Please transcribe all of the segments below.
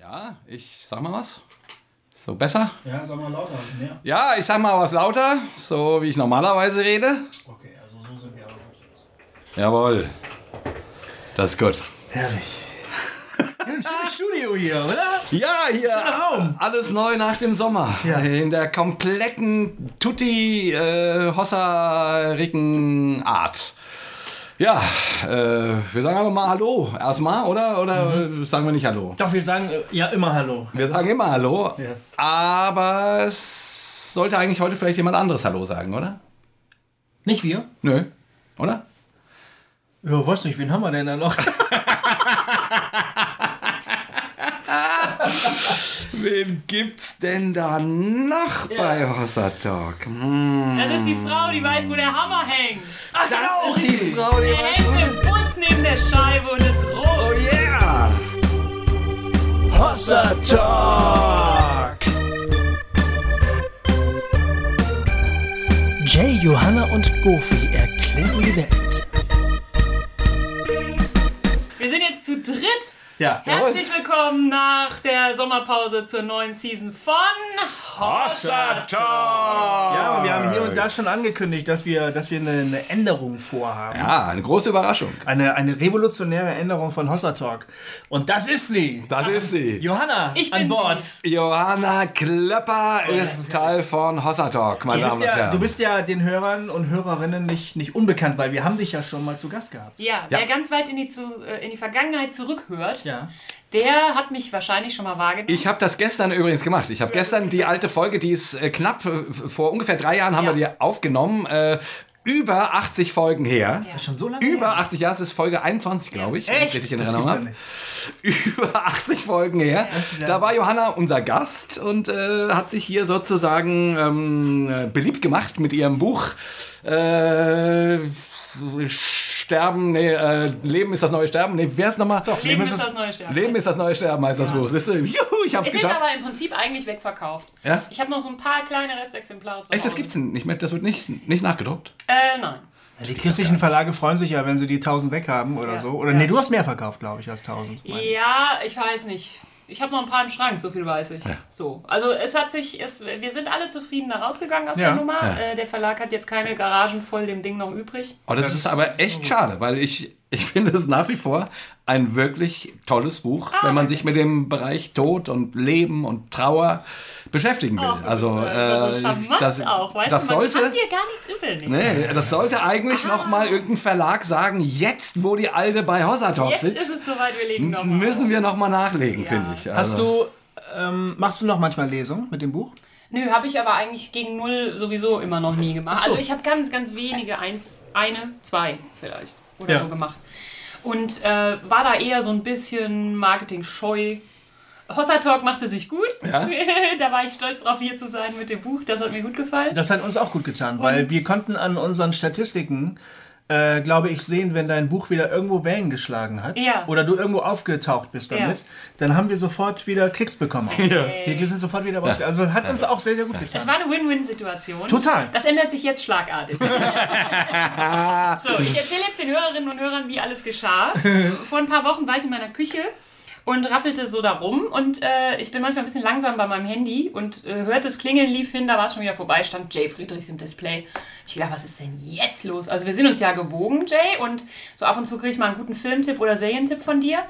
Ja, ich sag mal was. So besser? Ja, sag mal lauter. Mehr. Ja, ich sag mal was lauter, so wie ich normalerweise rede. Okay, also so sind wir aber gut jetzt. Jawohl. Das ist gut. Herrlich. Ein schönes Studio hier, oder? Ja, hier Raum. alles neu nach dem Sommer. Ja. In der kompletten Tutti äh, Hossa-Ricken Art. Ja, äh, wir sagen aber mal Hallo erstmal, oder? Oder äh, sagen wir nicht Hallo? Doch, wir sagen äh, ja immer Hallo. Wir sagen immer Hallo, Ja. aber es sollte eigentlich heute vielleicht jemand anderes Hallo sagen, oder? Nicht wir? Nö, oder? Ja, weiß nicht, wen haben wir denn da noch? Wen gibt's denn da noch bei Hossa Talk? Hm. Das ist die Frau, die weiß, wo der Hammer hängt. Ach, Das ist die Frau, die Der hängt im Bus neben der Scheibe und ist rot. Oh yeah! Hossa Talk! Jay, Johanna und Goofy erklären die Welt. Ja. Herzlich willkommen nach der Sommerpause zur neuen Season von Hossa Talk! Ja, und wir haben hier und da schon angekündigt, dass wir, dass wir eine, eine Änderung vorhaben. Ja, eine große Überraschung. Eine, eine revolutionäre Änderung von Hossa Talk. Und das ist sie. Das ist sie. Johanna Ich an bin Bord. Johanna Klöpper ist Teil von Hossa Talk, meine Du Damen bist, und ja, Herren. du bist ja den Hörern und Hörerinnen nicht, nicht unbekannt, weil wir haben dich ja schon mal zu Gast gehabt. Ja, wer ganz weit in die, zu, äh, in die Vergangenheit zurückhört, Ja. Der hat mich wahrscheinlich schon mal wahrgenommen. ich habe das gestern übrigens gemacht. Ich habe gestern die alte Folge, die ist äh, knapp, äh, vor ungefähr drei Jahren haben Ja. wir die aufgenommen. Äh, über 80 Folgen her. Ist das schon so lange Über her? 80 Jahre, es ist Folge 21, glaube ich. Echt? Richtig in Das Erinnerung ja nicht. über 80 Folgen her. ist ja- Da war Johanna unser Gast und äh, hat sich hier sozusagen ähm, äh, beliebt gemacht mit ihrem Buch. Äh, Sterben, nee, äh, Leben ist das neue Sterben. Nee, wer ist nochmal? Doch, Leben ist das neue Sterben. Leben ist das neue Sterben heißt das Buch. Siehst du? Juhu, ich hab's es ist geschafft. aber im Prinzip eigentlich wegverkauft. Ja? Ich habe noch so ein paar kleine Restexemplare zu Echt, das gibt's nicht mehr. Das wird nicht, nicht nachgedruckt. Äh, nein. Die christlichen Verlage freuen sich ja, wenn sie die 1000 weghaben oder Ja. so. Oder Ja. nee, du hast mehr verkauft, glaube ich, als 1000. meine ich. Ja, ich weiß nicht. Ich habe noch ein paar im Schrank, so viel weiß ich. So, also es hat sich, es, wir sind alle zufrieden da rausgegangen aus Ja. der Nummer. Äh, der Verlag hat jetzt keine Garagen voll dem Ding noch übrig. Oh, das, Das ist ist aber echt schade, weil ich, ich finde es nach wie vor ein wirklich tolles Buch, wenn man sich mit dem Bereich Tod und Leben und Trauer beschäftigen will. Oh, also, das ist äh, charmant das, auch, weißt das du, man sollte. kann dir gar nichts übel nehmen. Nee, das sollte eigentlich noch mal irgendein Verlag sagen, jetzt wo die Alte bei Hossa Talk Jetzt ist sitzt, es soweit, wir legen noch mal. müssen wir noch mal nachlegen, finde ich. Hast Also, du, ähm, machst du noch manchmal Lesungen mit dem Buch? Nö, habe ich aber eigentlich gegen null sowieso immer noch nie gemacht. Ach so. Also ich habe ganz, ganz wenige, eins, eine, zwei vielleicht oder Ja. so gemacht. Und äh, war da eher so ein bisschen Marketing-scheu. Hossa Talk machte sich gut. Ja? da war ich stolz drauf, hier zu sein mit dem Buch. Das hat mir gut gefallen. Das hat uns auch gut getan, weil Und- wir konnten an unseren Statistiken, äh, glaube ich, sehen, wenn dein Buch wieder irgendwo Wellen geschlagen hat Ja. oder du irgendwo aufgetaucht bist damit, Ja. dann haben wir sofort wieder Klicks bekommen. Auch. Die, die sind sofort wieder raus. Also hat uns auch sehr, sehr gut Es getan. war eine Win-Win-Situation. Total. Das ändert sich jetzt schlagartig. so, ich erzähle jetzt den Hörerinnen und Hörern, wie alles geschah. Vor ein paar Wochen war ich in meiner Küche und raffelte so da rum und äh, ich bin manchmal ein bisschen langsam bei meinem Handy und äh, hörte es klingeln, lief hin, da war es schon wieder vorbei, stand Jay Friedrichs im Display. Ich dachte, was ist denn jetzt los? Also wir sind uns ja gewogen, Jay, und so ab und zu kriege ich mal einen guten Filmtipp oder Serientipp von dir.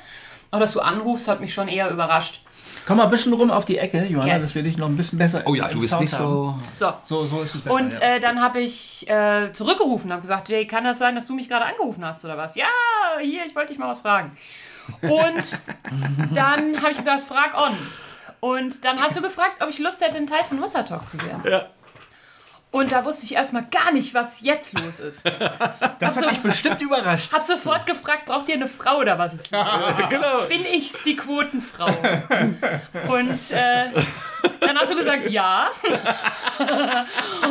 Aber dass du anrufst, hat mich schon eher überrascht. Komm mal ein bisschen rum auf die Ecke, Johanna, Yes. dass wir dich noch ein bisschen besser oh ja, im du bist Sound nicht so. So, So, so ist es besser. Und ja. äh, dann habe ich äh, zurückgerufen, habe gesagt, Jay, kann das sein, dass du mich gerade angerufen hast oder was? Ja, hier, ich wollte dich mal was fragen. Und dann habe ich gesagt, frag on. Und dann hast du gefragt, ob ich Lust hätte, ein Teil von Wasser Talk zu werden. Ja. Und da wusste ich erstmal gar nicht, was jetzt los ist. das hat so- dich bestimmt überrascht. Hab sofort gefragt, braucht ihr eine Frau oder was ist los? genau. Bin ich's, die Quotenfrau? Und äh, dann hast du gesagt, ja.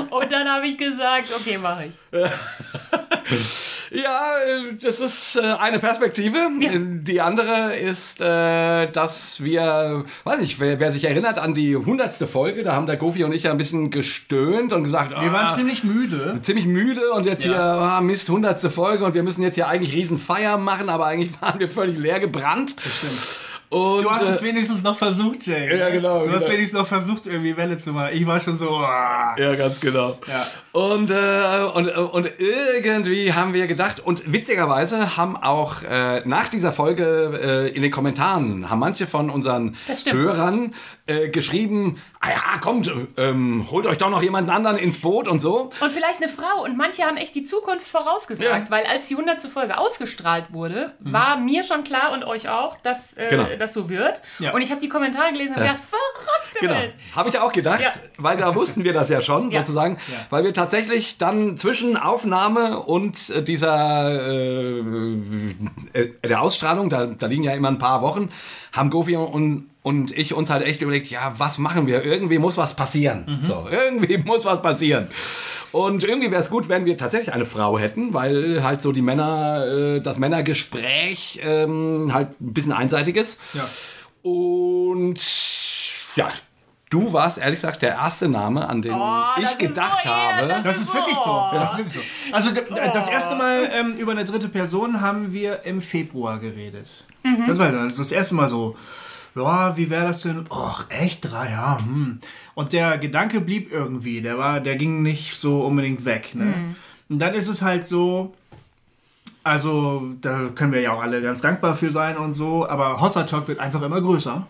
Und dann habe ich gesagt, okay, mache ich. Ja, äh, das ist äh, eine Perspektive. Die andere ist, äh, dass wir, weiß ich, wer, wer sich erinnert an die hundertste Folge, da haben der Gofi und ich ja ein bisschen gestöhnt und gesagt, Wir waren ah, ziemlich müde. ziemlich müde und jetzt Ja. hier, ah, Mist, hundertste Folge und wir müssen jetzt hier eigentlich riesen Feier machen, aber eigentlich waren wir völlig leer gebrannt. Und, Du hast äh, es wenigstens noch versucht, Jay. Ja, genau, Du hast genau. wenigstens noch versucht, irgendwie Welle zu machen. Ich war schon so. oh. Ja, ganz genau. Ja. Und, äh, und, äh, und irgendwie haben wir gedacht, und witzigerweise haben auch äh, nach dieser Folge äh, in den Kommentaren, haben manche von unseren. Hörern äh, geschrieben, ah ja, kommt, ähm, holt euch doch noch jemanden anderen ins Boot und so. Und vielleicht eine Frau. Und manche haben echt die Zukunft vorausgesagt, Ja. weil als die 100. Folge ausgestrahlt wurde, war mir schon klar und euch auch, dass äh, Genau. Das so wird. Ja. Und ich habe die Kommentare gelesen und gedacht, verrückte Genau. Habe ich auch gedacht, Ja. weil da wussten wir das ja schon, Ja. sozusagen, weil wir tatsächlich dann zwischen Aufnahme und äh, dieser äh, äh, der Ausstrahlung, da, da liegen ja immer ein paar Wochen, haben Gofi und, und ich uns halt echt überlegt, ja, was machen wir? Irgendwie muss was passieren. So, irgendwie muss was passieren. Und irgendwie wäre es gut, wenn wir tatsächlich eine Frau hätten, weil halt so die Männer, äh, das Männergespräch ähm, halt ein bisschen einseitig ist. Ja. Und ja, du warst ehrlich gesagt der erste Name, an den Oh, das ich gedacht so habe. ehrlich. Das ist wirklich so. Oh. Das ist wirklich so. Also das erste Mal ähm, über eine dritte Person haben wir im Februar geredet. Das war das, ist das erste Mal so. Ja, wie wäre das denn? Och, echt drei, ja. Hm. Und der Gedanke blieb irgendwie. Der war, der ging nicht so unbedingt weg. Ne? Und dann ist es halt so. Also, da können wir ja auch alle ganz dankbar für sein und so, aber Hossa Talk wird einfach immer größer.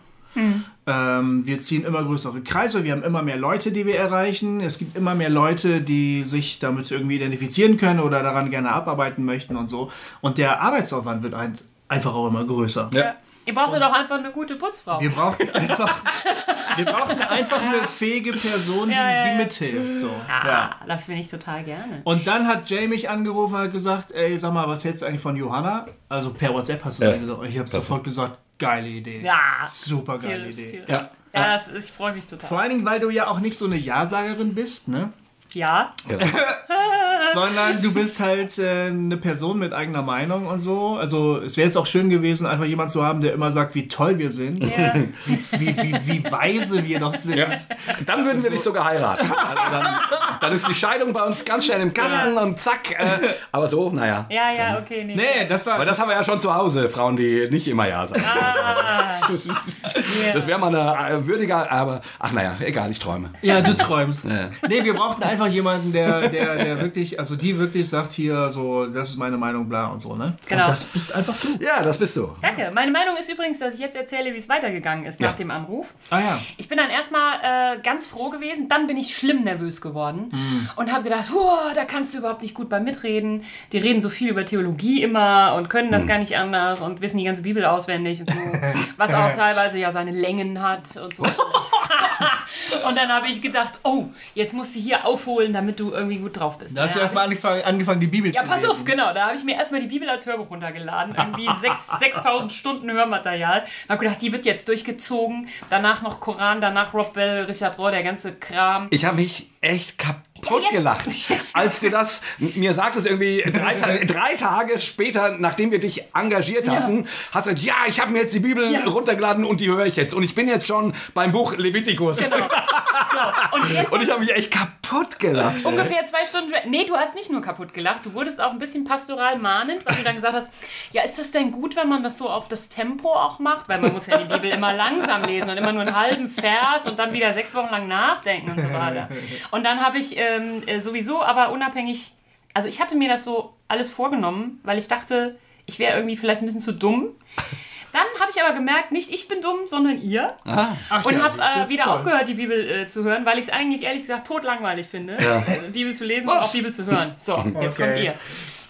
Ähm, wir ziehen immer größere Kreise, wir haben immer mehr Leute, die wir erreichen. Es gibt immer mehr Leute, die sich damit irgendwie identifizieren können oder daran gerne abarbeiten möchten und so. Und der Arbeitsaufwand wird ein, einfach auch immer größer. Ja. Ihr braucht doch einfach eine gute Putzfrau. Wir brauchen einfach, wir brauchen einfach eine fähige Person, die, Ja, ja, die ja. mithilft. So. ah, Ja. das finde ich total gerne. Und dann hat Jay mich angerufen und hat gesagt, ey, sag mal, was hältst du eigentlich von Johanna? Also per WhatsApp hast du Ja. es gesagt. Und ich habe sofort gesagt, geile Idee. Ja, Super geile Idee. tierisch. Ja. Ja, das ich freue mich total. Vor allen Dingen, weil du ja auch nicht so eine Ja-Sagerin bist, ne? Ja, Sondern du bist halt äh, eine Person mit eigener Meinung und so. Also es wäre jetzt auch schön gewesen, einfach jemanden zu haben, der immer sagt, wie toll wir sind, ja. wie, wie, wie weise wir doch sind. Dann würden wir dich sogar heiraten. Also dann, dann ist die Scheidung bei uns ganz schnell im Kasten und zack. Äh, aber so, naja. ja, ja, okay. Nee. Nee, das war... Aber das haben wir ja schon zu Hause, Frauen, die nicht immer Ja sagen. Ah, Das wäre mal eine äh, würdiger, aber ach naja, egal, ich träume. ja, du träumst. Ja. Nee, wir brauchten einfach jemanden, der, der, der wirklich, also die wirklich sagt hier so, das ist meine Meinung, bla und so, ne? Genau. Und das bist einfach du. Ja, das bist du. Danke. Meine Meinung ist übrigens, dass ich jetzt erzähle, wie es weitergegangen ist nach Ja. dem Anruf. Ah ja. Ich bin dann erstmal äh, ganz froh gewesen, dann bin ich schlimm nervös geworden und habe gedacht, "Huah, da kannst du überhaupt nicht gut bei mitreden. Die reden so viel über Theologie immer und können das gar nicht anders und wissen die ganze Bibel auswendig und so, was auch teilweise ja seine Längen hat und so. und dann habe ich gedacht, oh, jetzt musst du hier aufholen, damit du irgendwie gut drauf bist. Da hast du Ja, erstmal angefangen, angefangen, die Bibel ja, zu pass lesen. auf, genau. Da habe ich mir erstmal die Bibel als Hörbuch runtergeladen. Irgendwie sechs- 6000 Stunden Hörmaterial. Da habe gedacht, die wird jetzt durchgezogen. Danach noch Koran, danach Rob Bell, Richard Rohr, der ganze Kram. Ich habe mich echt kaputt Ja, gelacht, als du das mir sagtest, irgendwie drei, drei Tage später, nachdem wir dich engagiert hatten, hast du gesagt, ja, ich habe mir jetzt die Bibel Ja. runtergeladen und die höre ich jetzt. Und ich bin jetzt schon beim Buch Levitikus. Genau. So, und Und ich habe mich echt kaputt gelacht. ungefähr zwei Stunden. Nee, du hast nicht nur kaputt gelacht, du wurdest auch ein bisschen pastoral mahnend, weil du dann gesagt hast, ja, ist das denn gut, wenn man das so auf das Tempo auch macht? Weil man muss ja die Bibel immer langsam lesen und immer nur einen halben Vers und dann wieder sechs Wochen lang nachdenken und so weiter. Und dann habe ich ähm, äh, sowieso, aber unabhängig, also ich hatte mir das so alles vorgenommen, weil ich dachte, ich wäre irgendwie vielleicht ein bisschen zu dumm. Dann habe ich aber gemerkt, nicht ich bin dumm, sondern ihr. Ach Und ja, habe äh, wieder Toll. aufgehört, die Bibel äh, zu hören, weil ich es eigentlich ehrlich gesagt totlangweilig finde, äh, Bibel zu lesen und Was? auch Bibel zu hören. So, jetzt Okay. kommt ihr.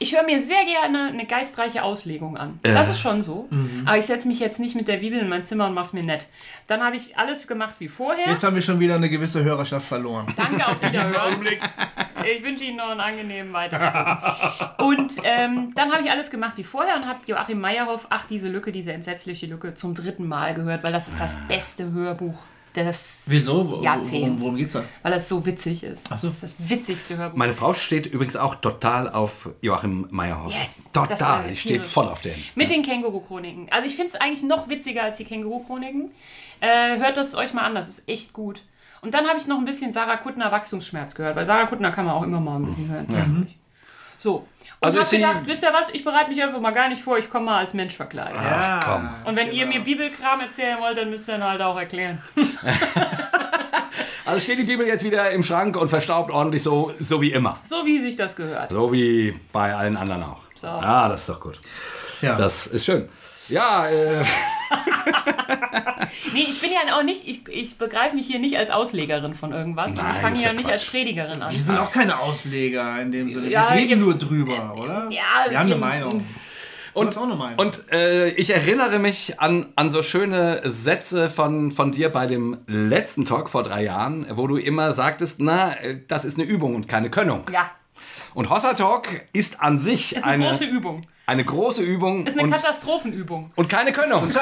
Ich höre mir sehr gerne eine geistreiche Auslegung an. Das ist schon so. Mhm. Aber ich setze mich jetzt nicht mit der Bibel in mein Zimmer und mach's mir nett. Dann habe ich alles gemacht wie vorher. Jetzt haben wir schon wieder eine gewisse Hörerschaft verloren. Danke, auf Wiederhören. Ich wünsche Ihnen noch einen angenehmen Weitergang. Und ähm, dann habe ich alles gemacht wie vorher und habe Joachim Meyerhoff, ach, diese Lücke, diese entsetzliche Lücke, zum dritten Mal gehört, weil das ist das beste Hörbuch des Wieso? Wo- Jahrzehnts. Worum, worum geht's da? Weil das so witzig ist. Ach so. Das ist das witzigste Hörbuch. Meine Frau steht übrigens auch total auf Joachim Meyerhoff. Yes, Total, die steht voll auf den. Mit den Känguru-Chroniken. Also ich finde es eigentlich noch witziger als die Känguru-Chroniken. Äh, hört das euch mal an, das ist echt gut. Und dann habe ich noch ein bisschen Sarah Kuttner Wachstumsschmerz gehört, weil Sarah Kuttner kann man auch immer mal ein bisschen hören. So. Und Also hab ist sie- gedacht, wisst ihr was, ich bereite mich einfach mal gar nicht vor, ich komme mal als Mensch verkleidet. Ja. komm. Und wenn ihr mir Bibelkram erzählen wollt, dann müsst ihr dann halt auch erklären. Also steht die Bibel jetzt wieder im Schrank und verstaubt ordentlich so, so wie immer. So wie sich das gehört. So wie bei allen anderen auch. So. Ah, das ist doch gut. Ja. Das ist schön. Ja, äh, Nee, ich bin ja auch nicht, ich, ich begreife mich hier nicht als Auslegerin von irgendwas. und Nein, ich fange ja ja nicht als Predigerin an. Wir sind auch keine Ausleger in dem Sinne. Ja, wir reden ihr- nur drüber, oder? Ja, wir haben eine Meinung. Du hast auch eine Meinung. Und äh, ich erinnere mich an, an so schöne Sätze von, von dir bei dem letzten Talk vor drei Jahren, wo du immer sagtest, na, äh, das ist eine Übung und keine Könnung. Ja, Und Hossa Talk ist an sich ist eine, eine, große Übung. Eine große Übung Ist eine und, Katastrophenübung. und keine Könnung.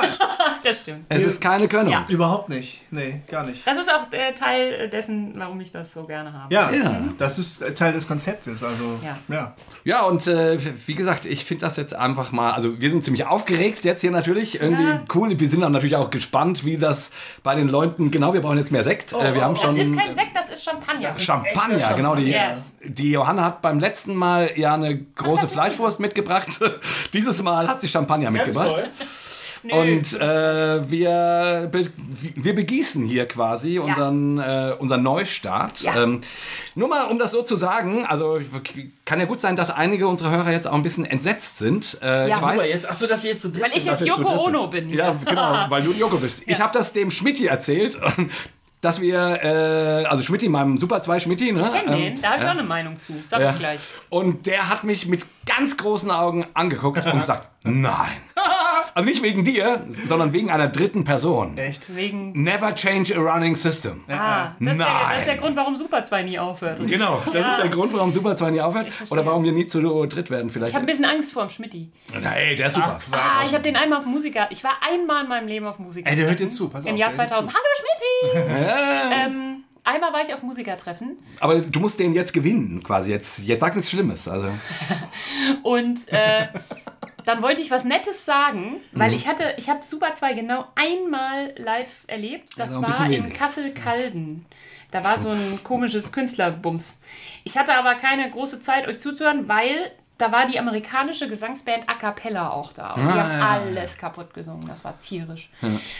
Das stimmt. Es ist keine Könnung. Ja. Überhaupt nicht. Nee, gar nicht. Das ist auch äh, Teil dessen, warum ich das so gerne habe. Ja, Ja. das ist Teil des Konzeptes. Also, Ja. ja. Ja, und äh, wie gesagt, ich finde das jetzt einfach mal, also wir sind ziemlich aufgeregt jetzt hier natürlich, irgendwie Ja. cool. Wir sind dann natürlich auch gespannt, wie das bei den Leuten, genau, wir brauchen jetzt mehr Sekt. äh, wir haben das schon ist kein Sekt, das ist Champagner. Champagner, Echter genau. Die, Yes. die Johanna hat beim letzten Mal ja eine große Fleischwurst mitgebracht. Dieses Mal hat sie Champagner mitgebracht. Nö. Und äh, wir, be wir begießen hier quasi unseren, äh, unseren Neustart. Ja. Ähm, nur mal, um das so zu sagen, also kann ja gut sein, dass einige unserer Hörer jetzt auch ein bisschen entsetzt sind. Äh, Ja, ich weiß, jetzt, achso, dass wir jetzt so dritt Weil ich jetzt zu Yoko sind. Ono bin. Ja, genau, weil du Joko bist. Ich habe das dem Schmidti erzählt, dass wir, äh, also Schmidti, meinem Super 2 Schmidti, ne? Ich kenn ähm, den, da habe ich auch eine Meinung zu. Sag ja. ich gleich. Und der hat mich mit ganz großen Augen angeguckt und gesagt, nein. Also nicht wegen dir, sondern wegen einer dritten Person. Echt? Wegen. Never change a running system. Ah, das ist, der, Nein. das ist der Grund, warum Super 2 nie aufhört. Ich Genau, das ist der Grund, warum Super 2 nie aufhört. Oder warum wir nie zu dritt werden vielleicht. habe ein bisschen Angst vor dem Schmidti. Nee, der ist super. Ah, ich habe den einmal auf Musiker. Ich war einmal in meinem Leben auf Musiker. Ey, der hört jetzt zu, pass Im auf. Jahr der hört 2000. Hallo Schmidti! ähm, einmal war ich auf Musikertreffen Aber du musst den jetzt gewinnen, quasi. Jetzt, jetzt sag nichts Schlimmes. Also. und äh, dann wollte ich was Nettes sagen, Mhm. weil ich hatte, ich habe Super 2 genau einmal live erlebt. Das Also war in. Kassel-Calden. Da war so ein komisches Künstlerbums. Ich hatte aber keine große Zeit, euch zuzuhören, weil da war die amerikanische Gesangsband A Cappella auch da. Und die Ah, haben ja, alles kaputt gesungen. Das war tierisch.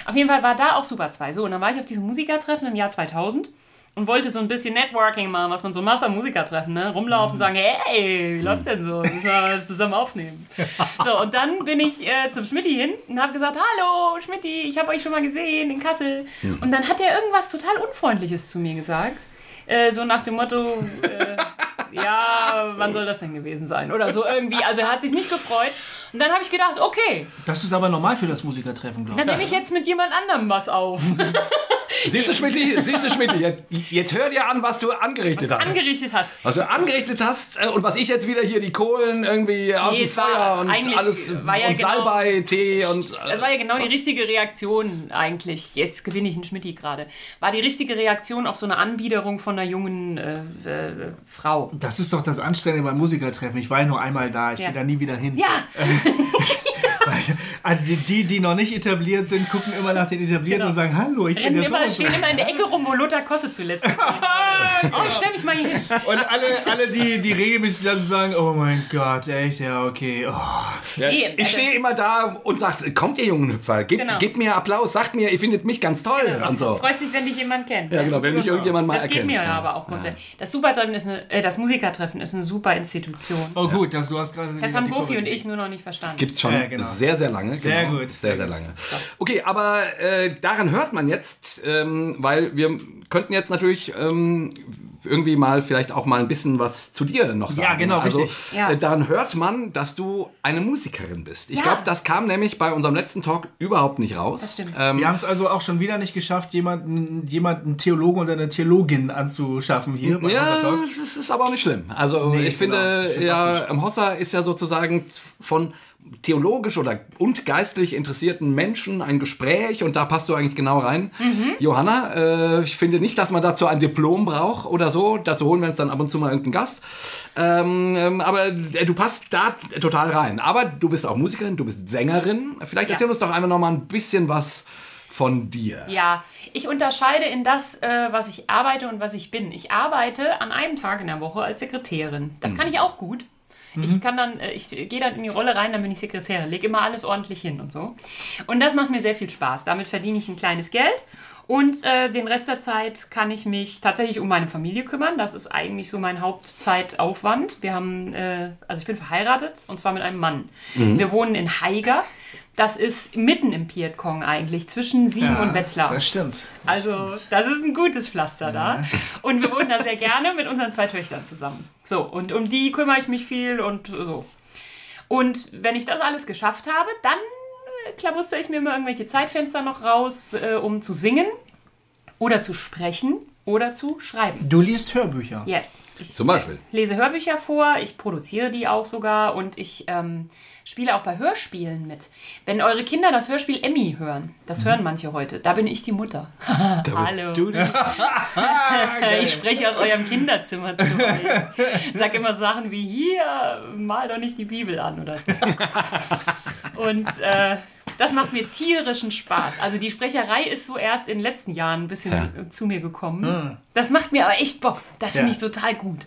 Auf jeden Fall war da auch Super 2. So, und dann war ich auf diesem Musikertreffen im Jahr 2000 und wollte so ein bisschen Networking machen, was man so macht am Musikertreffen, ne? Rumlaufen und sagen, hey, wie läuft's denn so? Müssen wir was zusammen aufnehmen. So, und dann bin ich äh, zum Schmidti hin und habe gesagt, hallo Schmidti, ich habe euch schon mal gesehen in Kassel. Und dann hat er irgendwas total Unfreundliches zu mir gesagt. Äh, so nach dem Motto, äh, ja, wann soll das denn gewesen sein? Oder so irgendwie. Also er hat sich nicht gefreut. Und dann habe ich gedacht, okay, Das ist aber normal für das Musikertreffen, glaube dann nehme ich jetzt mit jemand anderem was auf. Siehst du, Schmidti, siehst du, Schmidti, jetzt, jetzt hör dir an, was du angerichtet hast. angerichtet hast. was du angerichtet hast äh, und was ich jetzt wieder hier die Kohlen irgendwie aus Nee, dem es war Feuer und alles war ja und genau- Salbei, Tee und äh, Das war ja genau die richtige Reaktion eigentlich. Jetzt gewinne ich einen Schmidti gerade. War die richtige Reaktion auf so eine Anbiederung von einer jungen äh, äh, Frau. Das ist doch das Anständige beim Musikertreffen. Ich war ja nur einmal da, ich Ja. gehe da nie wieder hin. Ja, Also die, die, die noch nicht etabliert sind, gucken immer nach den Etablierten Genau. und sagen, hallo, ich bin rennen der so immer, und so. stehen immer in der Ecke rum, wo Lothar Kosse zuletzt ist. Oh, ich stell mich mal hier hin. Und alle, alle die, die regelmäßig lassen sagen, oh mein Gott, echt, ja, okay. Oh. Nee, ich stehe immer da und sagt, kommt ihr jungen Hüpfer, gebt, Genau. gebt mir Applaus, sagt mir, ihr findet mich ganz toll und so. Freust dich, wenn dich jemand kennt. Ja, genau, wenn mich irgendjemand mal Das erkennt. geht mir ja. aber auch grundsätzlich. Das Supertreffen ist eine, äh, das Musikertreffen ist eine super Institution. Oh gut, das, du hast gerade... Das haben Gofi und ich nur noch nicht verstanden. Gibt's schon Ja, genau. Sehr, sehr lange. Sehr genau. gut, Sehr, sehr sehr gut. lange. Okay, aber äh, daran hört man jetzt, ähm, weil wir könnten jetzt natürlich ähm, irgendwie mal vielleicht auch mal ein bisschen was zu dir noch sagen. Ja, genau, also, richtig. Ja. Äh, daran hört man, dass du eine Musikerin bist. Ich Ja. glaube, das kam nämlich bei unserem letzten Talk überhaupt nicht raus. Das stimmt. Ähm, Wir haben es also auch schon wieder nicht geschafft, jemanden, jemanden Theologen oder eine Theologin anzuschaffen hier bei Ja, Talk. das ist aber auch nicht schlimm. Also Nee, ich genau. finde, Ich ja, nicht. ähm, Hossa ist ja sozusagen von theologisch oder und geistlich interessierten Menschen ein Gespräch und da passt du eigentlich genau rein. Mhm. Johanna, äh, ich finde nicht, dass man dazu ein Diplom braucht oder so. Dazu holen wir uns dann ab und zu mal irgendeinen Gast. Ähm, ähm, aber äh, du passt da total rein. Aber du bist auch Musikerin, du bist Sängerin. Vielleicht Ja. erzähl uns doch einfach noch mal ein bisschen was von dir. Ja, ich unterscheide in das, äh, was ich arbeite und was ich bin. Ich arbeite an einem Tag in der Woche als Sekretärin. Das kann ich auch gut. Ich kann dann, äh, ich gehe dann in die Rolle rein, dann bin ich Sekretärin, lege immer alles ordentlich hin und so. Und das macht mir sehr viel Spaß. Damit verdiene ich ein kleines Geld. Und äh, den Rest der Zeit kann ich mich tatsächlich um meine Familie kümmern. Das ist eigentlich so mein Hauptzeitaufwand. Wir haben, äh, also ich bin verheiratet und zwar mit einem Mann. Wir wohnen in Haiger. Das ist mitten im Pietkong eigentlich, zwischen Siegen und Wetzlar. Das stimmt. Das Also, stimmt. das ist ein gutes Pflaster da. Und wir wohnen da sehr gerne mit unseren zwei Töchtern zusammen. So, und um die kümmere ich mich viel und so. Und wenn ich das alles geschafft habe, dann äh, klabuster ich mir immer irgendwelche Zeitfenster noch raus, äh, um zu singen oder zu sprechen oder zu schreiben. Du liest Hörbücher. Yes. Ich Zum Beispiel. lese Hörbücher vor, ich produziere die auch sogar und ich ähm, spiele auch bei Hörspielen mit. Wenn eure Kinder das Hörspiel Emmy hören, das hören manche heute, da bin ich die Mutter. Hallo. Ich spreche aus eurem Kinderzimmer zu euch. Sag immer Sachen wie hier, mal doch nicht die Bibel an oder so. Und äh, das macht mir tierischen Spaß. Also die Sprecherei ist so erst in den letzten Jahren ein bisschen äh, zu mir gekommen. Das macht mir aber echt Bock. Das finde Ja. ich total gut.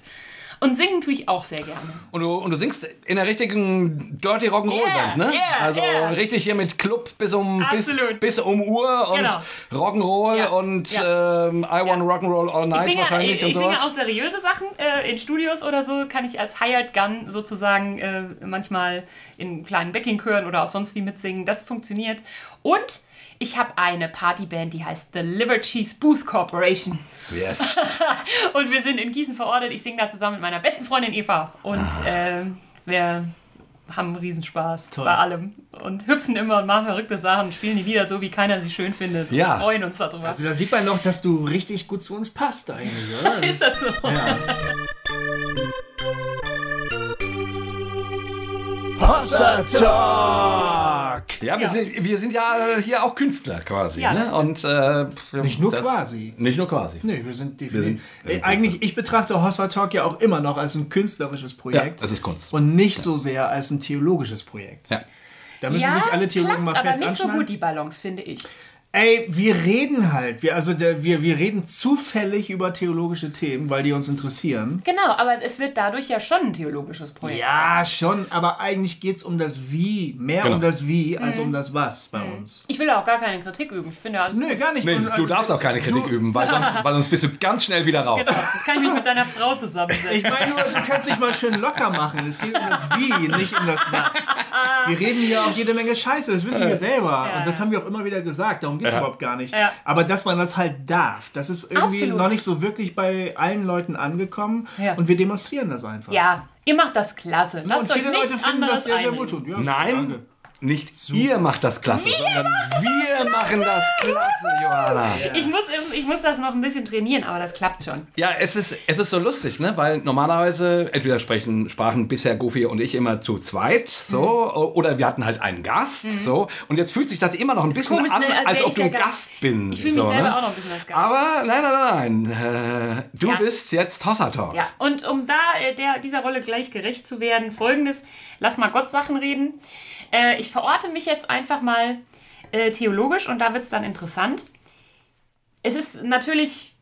Und singen tue ich auch sehr gerne. und, du, und du singst in der richtigen Dirty Rock'n'Roll-Band, Yeah, ne? yeah, also yeah. richtig hier mit Club bis um, bis, Absolut. bis um Uhr und Genau. Rock'n'Roll Ja, und ja. ähm, I Want Rock'n'Roll All Ich Night singe, wahrscheinlich ich, und ich singe sowas. auch seriöse Sachen äh, in Studios oder so, kann ich als Hired Gun sozusagen äh, manchmal in kleinen Backing-Chören oder auch sonst wie mitsingen. Das funktioniert. Und ich habe eine Partyband, die heißt The Liver Cheese Booth Corporation. Yes. Und wir sind in Gießen verortet. Ich singe da zusammen mit meiner besten Freundin Eva. Und äh, wir haben einen Riesenspaß Toll. bei allem. Und hüpfen immer und machen verrückte Sachen und spielen die wieder so, wie keiner sie schön findet. Ja. Wir freuen uns darüber. Also da sieht man noch, dass du richtig gut zu uns passt eigentlich, oder? ist das so? ja. Hossa Talk! Ja, wir, Ja. Sind, wir sind ja äh, hier auch Künstler quasi. Ja, ne? Und äh, Nicht nur das- quasi. Nicht nur quasi. Nee, wir sind Wir definitiv. sind- Äh, eigentlich, ich betrachte Hossa Talk ja auch immer noch als ein künstlerisches Ja, Projekt. das ist Kunst. und nicht so sehr als ein theologisches Projekt. Ja. Da müssen sich alle Theologen mal klappt, fest aber nicht so gut die Balance, finde ich. Ey, wir reden halt. Wir, also der, wir, wir reden zufällig über theologische Themen, weil die uns interessieren. Genau, aber es wird dadurch ja schon ein theologisches Projekt. Ja, schon, aber eigentlich geht es um das Wie. Mehr Genau. um das Wie als Mhm. um das Was bei uns. Ich will auch gar keine Kritik üben. Ich finde alles Nö, gut. gar nicht. Nee, Und, du äh, darfst auch keine Kritik du- üben, weil sonst, weil sonst bist du ganz schnell wieder raus. Genau, das kann ich mich mit deiner Frau zusammensetzen. Ich meine nur, du kannst dich mal schön locker machen. Es geht um das Wie, nicht um das Was. Wir reden hier auch jede Menge Scheiße, das wissen wir selber. Ja, Und das ja. haben wir auch immer wieder gesagt. Darum geht es Ja. überhaupt gar nicht. Ja. Aber dass man das halt darf, das ist irgendwie Absolut. noch nicht so wirklich bei allen Leuten angekommen. Ja. Und wir demonstrieren das einfach. ja, ihr macht das klasse. Und Lasst euch viele Leute finden das sehr, sehr. Ja, Nein, danke. Nicht ihr macht das klasse, sondern wir machen das klasse, Johanna. Ich muss, ich muss das noch ein bisschen trainieren, aber das klappt schon. Ja, es ist, es ist so lustig, ne? weil normalerweise entweder sprechen, sprachen bisher Goofy und ich immer zu zweit, so, oder wir hatten halt einen Gast, so, und jetzt fühlt sich das immer noch ein bisschen komisch, an, ne, als als ob du ein Gast, Gast. bin. Ich fühle mich so, selber ne? auch noch ein bisschen als Gast. Aber nein, nein, nein, äh, du Ja. bist jetzt Hossa Talk. Ja, und um da äh, der, dieser Rolle gleich gerecht zu werden, folgendes, lass mal Gott Sachen reden. Äh, ich verorte mich jetzt einfach mal äh, theologisch und da wird es dann interessant. Es ist natürlich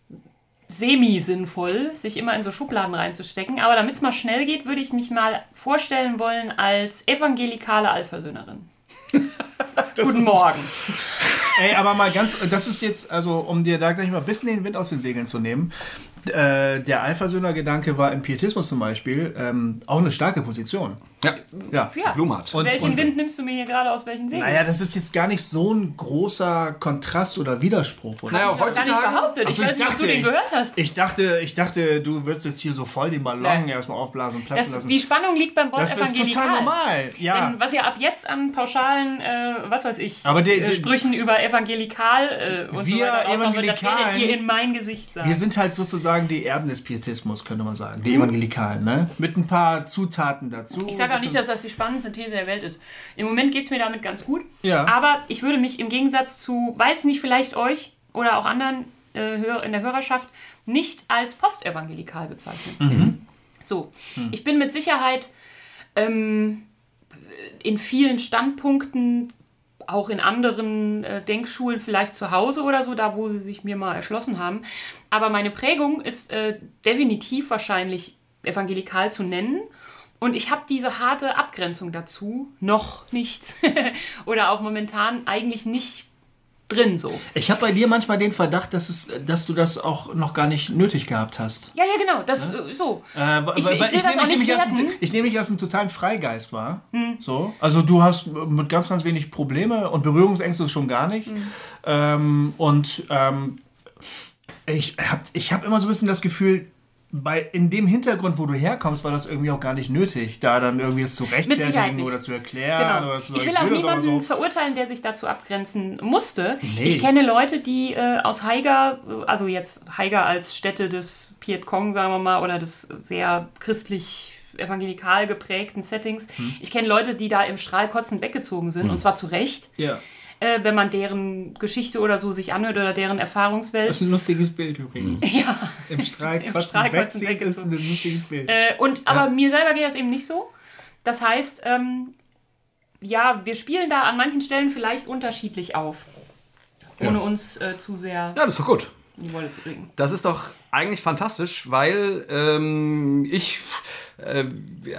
semi-sinnvoll, sich immer in so Schubladen reinzustecken, aber damit es mal schnell geht, würde ich mich mal vorstellen wollen als evangelikale Alphasöhnerin. Guten Morgen. Ey, aber mal ganz, das ist jetzt, also um dir da gleich mal ein bisschen den Wind aus den Segeln zu nehmen. Äh, der Alphasöhner-Gedanke war im Pietismus zum Beispiel ähm, auch eine starke Position. Ja, Ja. Ja. Blumhardt. Und- Welchen und- Wind nimmst du mir hier gerade aus welchen Segeln? Naja, das ist jetzt gar nicht so ein großer Kontrast oder Widerspruch. Oder? Naja, ich habe gar nicht heutzutage- behauptet. Ich weiß nicht, ob du den ich, gehört hast. Ich dachte, ich dachte, du würdest jetzt hier so voll den Ballon Nein. erstmal aufblasen und platzen Das, lassen. die Spannung liegt beim Wort das ist total normal. Ja. Denn was ihr ab jetzt an pauschalen, äh, was weiß ich, Aber die- äh, die- Sprüchen über evangelikal äh, und Wir so weiter das werdet Evangelikalen- ihr in mein Gesicht sagen. Wir sind halt sozusagen die Erben des Pietismus, könnte man sagen. Die Evangelikalen, ne? Mit ein paar Zutaten dazu. ich sage auch nicht, Das dass das die spannendste These der Welt ist. Im Moment geht es mir damit ganz gut. Ja. Aber ich würde mich im Gegensatz zu, weiß nicht, vielleicht euch oder auch anderen äh, in der Hörerschaft nicht als postevangelikal bezeichnen. Mhm. So, ich bin mit Sicherheit ähm, in vielen Standpunkten, auch in anderen äh, Denkschulen vielleicht zu Hause oder so, da wo sie sich mir mal erschlossen haben. Aber meine Prägung ist äh, definitiv wahrscheinlich evangelikal zu nennen. Und ich habe diese harte Abgrenzung dazu noch nicht. Oder auch momentan eigentlich nicht drin so. Ich habe bei dir manchmal den Verdacht, dass, es, dass du das auch noch gar nicht nötig gehabt hast. Ja, ja, genau. Das äh, so. Äh, Ich- nehme einen- werten. ich nehme dich als einen totalen Freigeist wahr. So. Also du hast mit ganz, ganz wenig Probleme und Berührungsängste schon gar nicht. Ähm, und ähm, ich habe ich hab immer so ein bisschen das Gefühl, bei, in dem Hintergrund, wo du herkommst, war das irgendwie auch gar nicht nötig, da dann irgendwie es zu rechtfertigen oder zu erklären Genau. oder zu Ich will auch das aber niemanden so. verurteilen, der sich dazu abgrenzen musste. Nee. Ich kenne Leute, die äh, aus Haiger, also jetzt Haiger als Stätte des Piet Kong, sagen wir mal, oder des sehr christlich evangelikal geprägten Settings. Hm. Ich kenne Leute, die da im Strahl kotzend weggezogen sind, und zwar zu Recht, Ja. Äh, wenn man deren Geschichte oder so sich anhört oder deren Erfahrungswelt. Das ist ein lustiges Bild übrigens. ja. Im Strahl Im Strahl ist ein lustiges Bild. Äh, und, aber mir selber geht das eben nicht so. Das heißt, ähm, ja, wir spielen da an manchen Stellen vielleicht unterschiedlich auf. Ohne Ja. uns äh, zu sehr Ja, das ist doch gut. in die Wolle zu kriegen. Das ist doch eigentlich fantastisch, weil ähm, ich,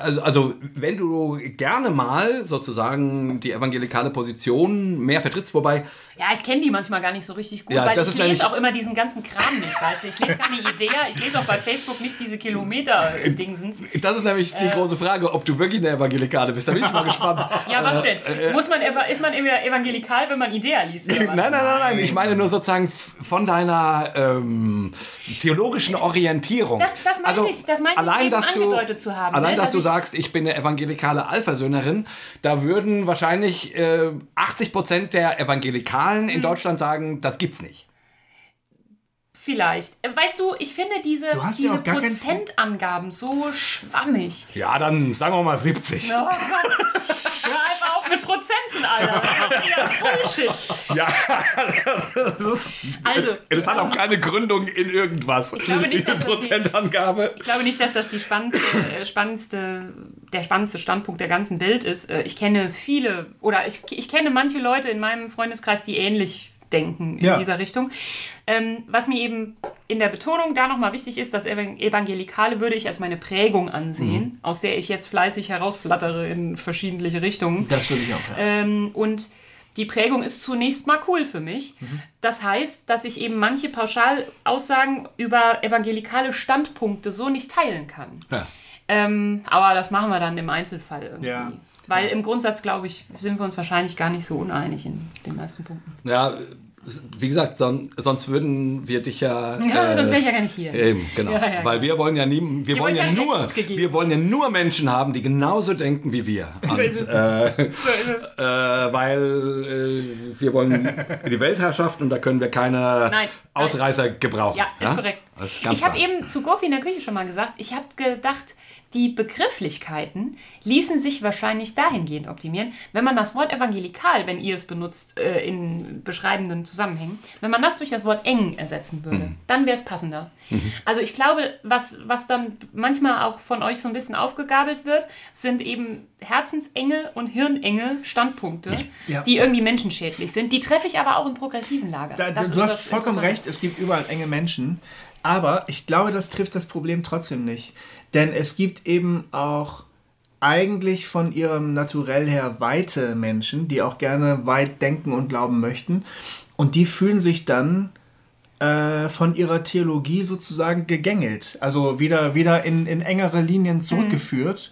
also, also wenn du gerne mal sozusagen die evangelikale Position mehr vertrittst, wobei, Ja, ich kenne die manchmal gar nicht so richtig gut, Ja, weil ich lese auch immer diesen ganzen Kram nicht, weißt du. Ich lese keine Idee, ich lese auch bei Facebook nicht diese Kilometer-Dingsens. das ist nämlich die große Frage, ob du wirklich eine Evangelikale bist. Da bin ich mal gespannt. Ja, was denn? Muss man, ist man eva- evangelikal, wenn man Idea liest? Nein, nein, nein, nein. Ich meine nur sozusagen von deiner ähm, theologischen Orientierung. Das- das meinte ich- das meinte ich allein, eben dass du, angedeutet zu haben, Allein, ne? dass Dass du ich- sagst, ich bin eine evangelikale Alphasöhnerin, da würden wahrscheinlich äh, 80 Prozent der Evangelikalen Hm. in Deutschland sagen, das gibt's nicht. Vielleicht. Äh, Weißt du, ich finde diese, ja diese kein- Prozentangaben so schwammig. Ja, dann sagen wir mal 70. Oh Gott. Einfach auf mit Prozenten, Alter. Ja, Bullshit. Ja, das, ist, Also, das hat auch keine Gründung in irgendwas. Ich glaube nicht, Diese dass das die-. Ich glaube nicht, dass das die spannendste, äh, spannendste, der spannendste Standpunkt der ganzen Welt ist. Äh, Ich kenne viele, oder ich, ich kenne manche Leute in meinem Freundeskreis, die ähnlich denken in Ja. dieser Richtung. Ähm, was mir eben in der Betonung da nochmal wichtig ist, das Evan- Evangelikale würde ich als meine Prägung ansehen, aus der ich jetzt fleißig herausflattere in verschiedene Richtungen. Das würde ich auch, ja. Ähm, und die Prägung ist zunächst mal cool für mich. Das heißt, dass ich eben manche Pauschalaussagen über evangelikale Standpunkte so nicht teilen kann. Ja. Ähm, aber das machen wir dann im Einzelfall irgendwie. Ja. Weil im Grundsatz, glaube ich, sind wir uns wahrscheinlich gar nicht so uneinig in den meisten Punkten. Ja, wie gesagt, son sonst würden wir dich ja. Ja, äh, sonst wäre ich ja gar nicht hier. Eben, genau. Ja, ja, Weil wir wollen ja nie, wir wollen wollt ja nur, wir wollen ja nur Menschen haben, die genauso denken wie wir. Und, ist es. äh, So ist es. äh, weil äh, wir wollen die Weltherrschaft und da können wir keine Nein. Ausreißer gebrauchen. Ja, ist korrekt. Ist ich habe eben zu Gofi in der Küche schon mal gesagt, ich habe gedacht, die Begrifflichkeiten ließen sich wahrscheinlich dahingehend optimieren, wenn man das Wort evangelikal, wenn ihr es benutzt äh, in beschreibenden Zusammenhängen, wenn man das durch das Wort eng ersetzen würde, Mhm. dann wäre es passender. Also ich glaube, was, was dann manchmal auch von euch so ein bisschen aufgegabelt wird, sind eben herzensenge und hirnenge Standpunkte, ja. die irgendwie menschenschädlich sind. Die treffe ich aber auch im progressiven Lager. Da, Das du ist hast vollkommen recht, es gibt überall enge Menschen. Aber ich glaube, das trifft das Problem trotzdem nicht. Denn es gibt eben auch eigentlich von ihrem Naturell her weite Menschen, die auch gerne weit denken und glauben möchten. Und die fühlen sich dann äh, von ihrer Theologie sozusagen gegängelt. Also wieder, wieder in, in engere Linien zurückgeführt.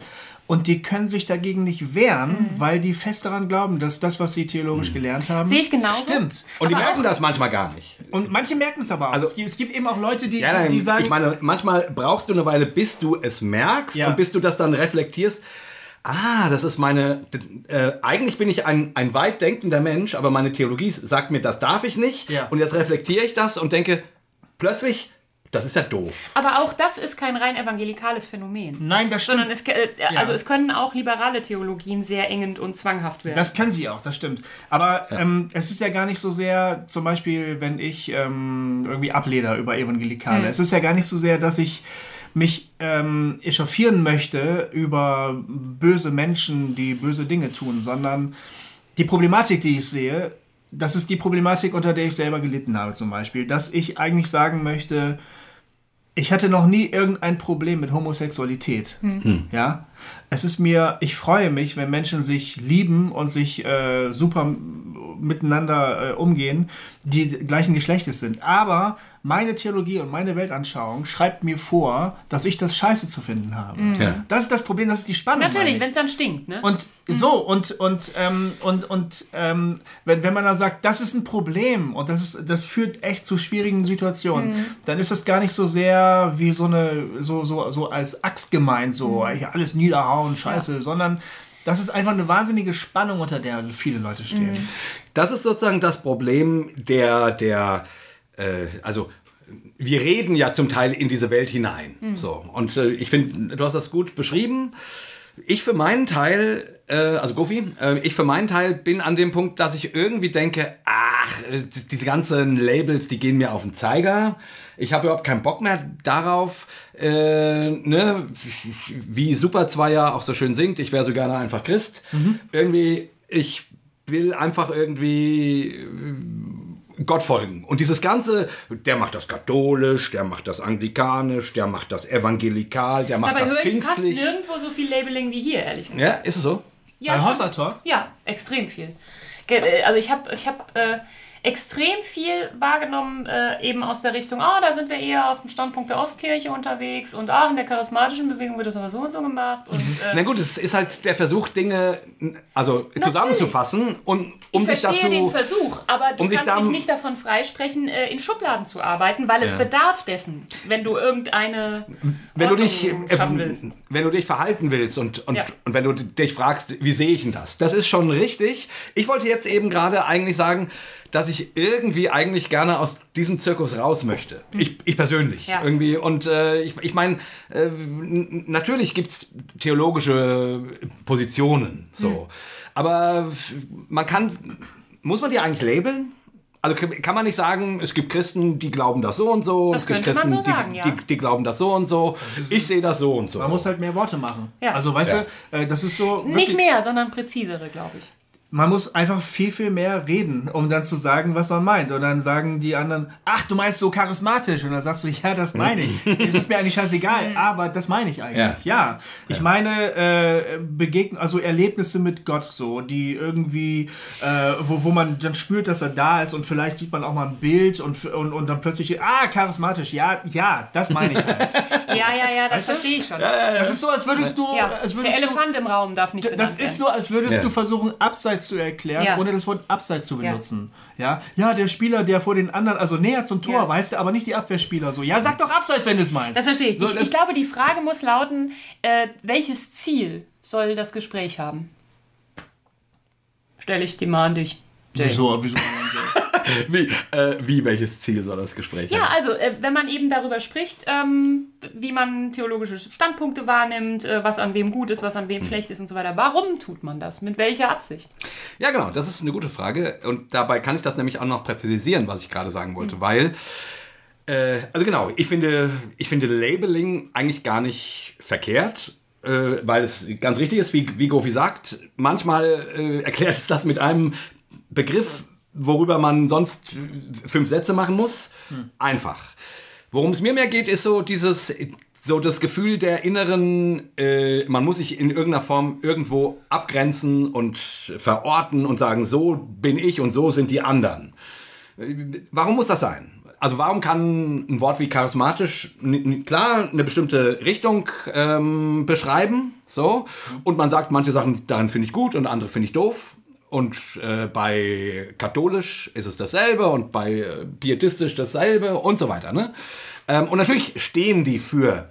Und die können sich dagegen nicht wehren, weil die fest daran glauben, dass das, was sie theologisch gelernt haben, Sehe ich genauso. stimmt. Und die aber merken auch- das manchmal gar nicht. Und manche merken es aber auch. Also- es, gibt, es gibt eben auch Leute, die, Ja, nein, die sagen, ich meine, manchmal brauchst du eine Weile, bis du es merkst Ja. und bis du das dann reflektierst. Ah, das ist meine. Äh, eigentlich bin ich ein, ein weit denkender Mensch, aber meine Theologie sagt mir, das darf ich nicht. Ja. Und jetzt reflektiere ich das und denke, plötzlich, das ist ja doof. Aber auch das ist kein rein evangelikales Phänomen. nein, das stimmt. Sondern es, äh, also es können auch liberale Theologien sehr engend und zwanghaft werden. Das kann sie auch, das stimmt. Aber ähm, es ist ja gar nicht so sehr, zum Beispiel, wenn ich ähm, irgendwie ableder über Evangelikale. Es ist ja gar nicht so sehr, dass ich mich ähm, echauffieren möchte über böse Menschen, die böse Dinge tun, sondern die Problematik, die ich sehe, das ist die Problematik, unter der ich selber gelitten habe zum Beispiel, dass ich eigentlich sagen möchte, ich hatte noch nie irgendein Problem mit Homosexualität. Ja, es ist mir, ich freue mich, wenn Menschen sich lieben und sich äh, super miteinander äh, umgehen, die gleichen Geschlechtes sind. Aber meine Theologie und meine Weltanschauung schreibt mir vor, dass ich das scheiße zu finden habe. Ja. Das ist das Problem, das ist die Spannung. Natürlich, ich. wenn es dann stinkt, ne? Und so, und, und, ähm, und, und ähm, wenn, wenn man dann sagt, das ist ein Problem und das, ist, das führt echt zu schwierigen Situationen, dann ist das gar nicht so sehr wie so eine, so, so, so als Axt gemeint, so ey, alles niederhauen, scheiße, sondern das ist einfach eine wahnsinnige Spannung, unter der viele Leute stehen. Das ist sozusagen das Problem der, der äh, also wir reden ja zum Teil in diese Welt hinein. So. Und äh, ich finde, du hast das gut beschrieben. Ich für meinen Teil, also Goofy, äh, ich für meinen Teil bin an dem Punkt, dass ich irgendwie denke, ach, äh, diese ganzen Labels, die gehen mir auf den Zeiger. Ich habe überhaupt keinen Bock mehr darauf, äh, ne, wie Super Zweier auch so schön singt, ich wäre so gerne einfach Christ. Irgendwie, ich will einfach irgendwie Gott folgen. Und dieses Ganze, der macht das katholisch, der macht das anglikanisch, der macht das evangelikal, der macht Dabei das höre ich fast pfingstlich. nirgendwo so viel Labeling wie hier, ehrlich gesagt. Ja, ist es so? Ja, Bei. Hossertor? Ja, extrem viel. Äh, Also ich habe ich hab, äh, extrem viel wahrgenommen, äh, eben aus der Richtung, ah, da sind wir eher auf dem Standpunkt der Ostkirche unterwegs und ah, in der charismatischen Bewegung wird das aber so und so gemacht. Und, äh, Na gut, es ist halt der Versuch, Dinge also zusammenzufassen und um ich sich verstehe den dazu. Versuch, aber du um kannst dich nicht davon freisprechen, äh, in Schubladen zu arbeiten, weil es Ja. bedarf dessen, wenn du irgendeine Wenn du, dich, äh, wenn du dich verhalten willst und, und, Ja. und wenn du dich fragst, wie sehe ich denn das? Das ist schon richtig. Ich wollte jetzt eben gerade eigentlich sagen, dass ich irgendwie eigentlich gerne aus diesem Zirkus raus möchte. Ich, ich persönlich. Ja. Irgendwie. Und äh, ich, ich meine, äh, natürlich gibt es theologische Positionen. So. Aber man kann, muss man die eigentlich labeln? Also kann man nicht sagen, es gibt Christen, die glauben das so und so, Das es gibt könnte man Christen, so sagen, die, ja. die, die glauben das so und so, ich sehe das so und so. Man muss halt mehr Worte machen. Ja. Also, weißt Ja. du, äh, das ist so. Nicht mehr, sondern präzisere, glaube ich. Man muss einfach viel, viel mehr reden, um dann zu sagen, was man meint. Und dann sagen die anderen, ach, du meinst so charismatisch. Und dann sagst du, ja, das meine ich. es ist mir eigentlich scheißegal, aber das meine ich eigentlich. Ja. Ich meine, äh, Begegn also Erlebnisse mit Gott so, die irgendwie, äh, wo, wo man dann spürt, dass er da ist und vielleicht sieht man auch mal ein Bild und, und, und dann plötzlich, ah, charismatisch, ja, ja, das meine ich halt. Ja, ja, ja, das du? verstehe ich schon. Das ist so, als würdest du, Ja, als der würdest du Elefant im Raum darf nicht das ist so, als würdest Ja. du versuchen, Abseits zu erklären, Ja. ohne das Wort Abseits zu benutzen. Ja. ja, der Spieler, der vor den anderen, also näher zum Tor, Ja. weißt du, aber nicht die Abwehrspieler so. Ja, sag doch Abseits, wenn du es meinst. Das verstehe ich. So, ich. Ich glaube, die Frage muss lauten, äh, welches Ziel soll das Gespräch haben? Stelle ich die mal an dich. Jay. Wieso, wieso? Wie, äh, wie, welches Ziel soll das Gespräch Ja, haben? also äh, wenn man eben darüber spricht, ähm, wie man theologische Standpunkte wahrnimmt, äh, was an wem gut ist, was an wem schlecht ist und so weiter. Warum tut man das? Mit welcher Absicht? Ja, genau, das ist eine gute Frage. Und dabei kann ich das nämlich auch noch präzisieren, was ich gerade sagen wollte, weil, äh, also genau, ich finde, ich finde Labeling eigentlich gar nicht verkehrt. Äh, weil es ganz richtig ist, wie, wie Gofi sagt, manchmal äh, erklärt es das mit einem Begriff, worüber man sonst fünf Sätze machen muss. Einfach. Worum es mir mehr geht, ist so dieses, so das Gefühl der inneren, äh, man muss sich in irgendeiner Form irgendwo abgrenzen und verorten und sagen, so bin ich und so sind die anderen. Warum muss das sein? Also warum kann ein Wort wie charismatisch klar eine bestimmte Richtung ähm, beschreiben, so und man sagt manche Sachen darin finde ich gut und andere finde ich doof und äh, bei katholisch ist es dasselbe und bei äh, pietistisch dasselbe und so weiter. Ne? Ähm, und natürlich stehen die für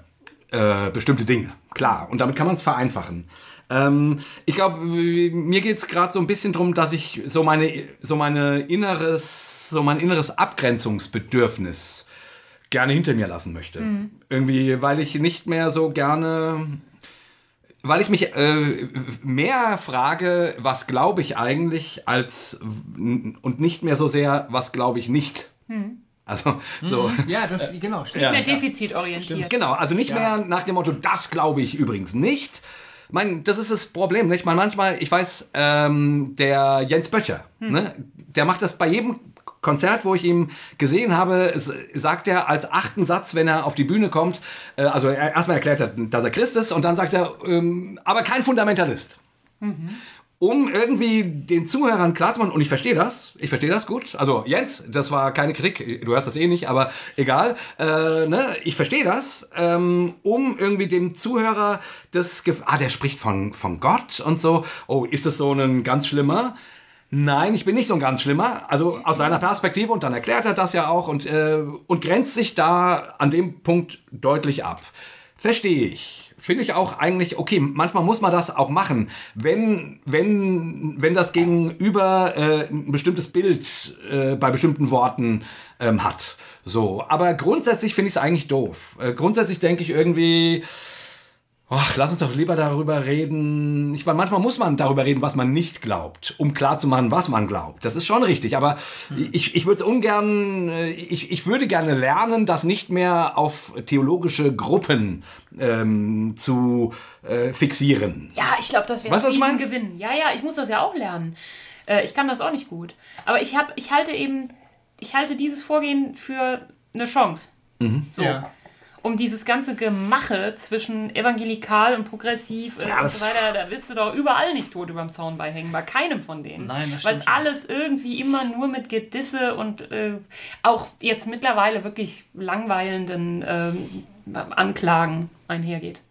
äh, bestimmte Dinge, klar. Und damit kann man es vereinfachen. Ähm, ich glaube, mir geht es gerade so ein bisschen darum, dass ich so meine, so meine inneres, so mein inneres Abgrenzungsbedürfnis gerne hinter mir lassen möchte. Irgendwie, weil ich nicht mehr so gerne weil ich mich äh, mehr frage, was glaube ich eigentlich, als und nicht mehr so sehr, was glaube ich nicht. Also so. Ja, das, genau, stimmt. Ja. Mehr defizitorientiert. Genau, also nicht mehr nach dem Motto, das glaube ich übrigens nicht. Mein, das ist das Problem, nicht? Man manchmal, ich weiß, ähm, der Jens Böttcher, ne? der macht das bei jedem Konzert, wo ich ihn gesehen habe, sagt er als achten Satz, wenn er auf die Bühne kommt, äh, also er erstmal erklärt er, dass er Christ ist und dann sagt er, ähm, aber kein Fundamentalist. Mhm um irgendwie den Zuhörern klarzumachen, und ich verstehe das, ich verstehe das gut. Also Jens, das war keine Kritik, du hörst das eh nicht, aber egal. Äh, ne? Ich verstehe das, ähm, um irgendwie dem Zuhörer das Gefühl, ah, der spricht von, von Gott und so. Oh, ist das so ein ganz schlimmer? Nein, ich bin nicht so ein ganz schlimmer. Also aus seiner Perspektive und dann erklärt er das ja auch und, äh, und grenzt sich da an dem Punkt deutlich ab. Verstehe ich finde ich auch eigentlich okay. Manchmal muss man das auch machen, wenn wenn wenn das Gegenüber äh, ein bestimmtes Bild äh, bei bestimmten Worten ähm, hat. So, aber grundsätzlich finde ich es eigentlich doof. Äh, grundsätzlich denke ich irgendwie Ach, lass uns doch lieber darüber reden. Ich meine, manchmal muss man darüber reden, was man nicht glaubt, um klarzumachen, was man glaubt. Das ist schon richtig. Aber hm. ich, ich würde es ungern, äh, ich, ich würde gerne lernen, das nicht mehr auf theologische Gruppen ähm, zu äh, fixieren. Ja, ich glaube, das wäre ein ich mein? Gewinn. Ja, ja, ich muss das ja auch lernen. Äh, ich kann das auch nicht gut. Aber ich, hab, ich halte eben, ich halte dieses Vorgehen für eine Chance. Mhm. So. Ja um dieses ganze Gemache zwischen evangelikal und progressiv ja, und so weiter, da willst du doch überall nicht tot über dem Zaun beihängen, bei keinem von denen. Nein, das Weil es alles irgendwie immer nur mit Gedisse und äh, auch jetzt mittlerweile wirklich langweilenden äh, Anklagen einhergeht.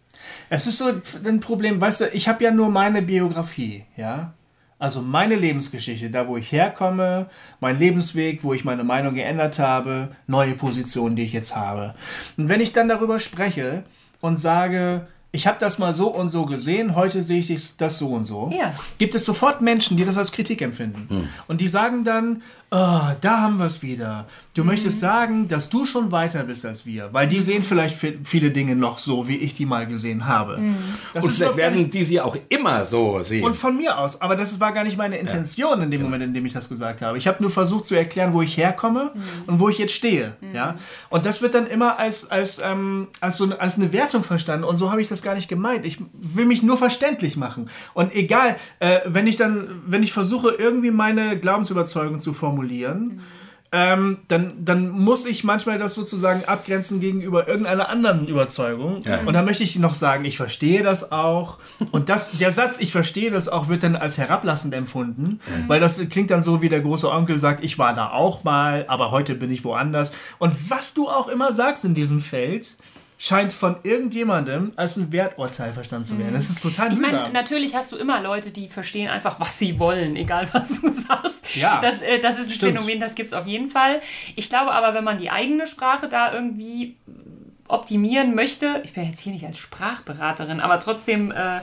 Es ist so ein Problem, weißt du, ich habe ja nur meine Biografie, ja. Also meine Lebensgeschichte, da wo ich herkomme, mein Lebensweg, wo ich meine Meinung geändert habe, neue Positionen, die ich jetzt habe. Und wenn ich dann darüber spreche und sage, ich habe das mal so und so gesehen, heute sehe ich das so und so, ja. gibt es sofort Menschen, die das als Kritik empfinden. Hm. Und die sagen dann, oh, da haben wir es wieder. Du mhm. möchtest sagen, dass du schon weiter bist als wir, weil die sehen vielleicht viele Dinge noch so, wie ich die mal gesehen habe. Mhm. und vielleicht werden die sie auch immer so sehen. Und von mir aus, aber das war gar nicht meine Intention ja. in dem Moment, in dem ich das gesagt habe. Ich habe nur versucht zu erklären, wo ich herkomme mhm. und wo ich jetzt stehe. Mhm. Ja? Und das wird dann immer als, als, ähm, als, so, als eine Wertung verstanden und so habe ich das gar nicht gemeint. Ich will mich nur verständlich machen. Und egal, äh, wenn ich dann, wenn ich versuche, irgendwie meine Glaubensüberzeugung zu formulieren, formulieren, mhm. ähm, dann, dann muss ich manchmal das sozusagen abgrenzen gegenüber irgendeiner anderen Überzeugung. Ja. Und dann möchte ich noch sagen, ich verstehe das auch. Und das, der Satz, ich verstehe das auch, wird dann als herablassend empfunden, mhm. weil das klingt dann so, wie der große Onkel sagt, ich war da auch mal, aber heute bin ich woanders. Und was du auch immer sagst in diesem Feld, scheint von irgendjemandem als ein Werturteil verstanden zu werden. Das ist total mühsam. Ich meine, natürlich hast du immer Leute, die verstehen einfach, was sie wollen, egal was du sagst. Ja, das, äh, das ist ein stimmt. Phänomen, das gibt es auf jeden Fall. Ich glaube aber, wenn man die eigene Sprache da irgendwie optimieren möchte, ich bin jetzt hier nicht als Sprachberaterin, aber trotzdem äh,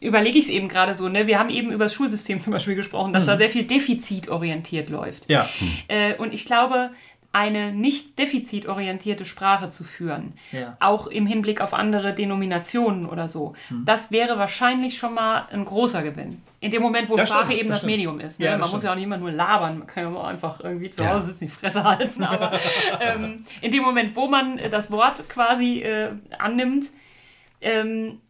überlege ich es eben gerade so. Ne? Wir haben eben über das Schulsystem zum Beispiel gesprochen, dass mhm. da sehr viel defizitorientiert läuft. Ja. Äh, und ich glaube, eine nicht defizitorientierte Sprache zu führen, ja. auch im Hinblick auf andere Denominationen oder so, hm. das wäre wahrscheinlich schon mal ein großer Gewinn. In dem Moment, wo das Sprache stimmt, eben das, das Medium ist. Ne? Ja, man muss ja auch nicht immer nur labern, man kann ja auch einfach irgendwie zu Hause sitzen, die Fresse halten. Aber ähm, in dem Moment, wo man das Wort quasi äh, annimmt, ähm,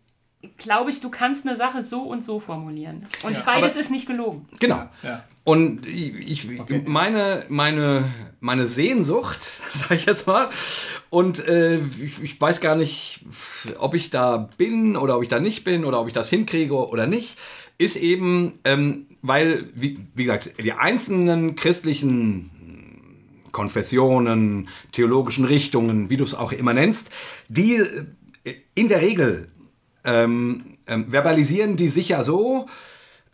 glaube ich, du kannst eine Sache so und so formulieren. Und ja, beides ist nicht gelogen. Genau. Ja. Und ich, okay. meine, meine, meine Sehnsucht, sage ich jetzt mal, und äh, ich, ich, weiß gar nicht, ob ich da bin oder ob ich da nicht bin oder ob ich das hinkriege oder nicht, ist eben, ähm, weil, wie, wie gesagt, die einzelnen christlichen Konfessionen, theologischen Richtungen, wie du es auch immer nennst, die äh, in der Regel ähm, ähm, verbalisieren die sicher so,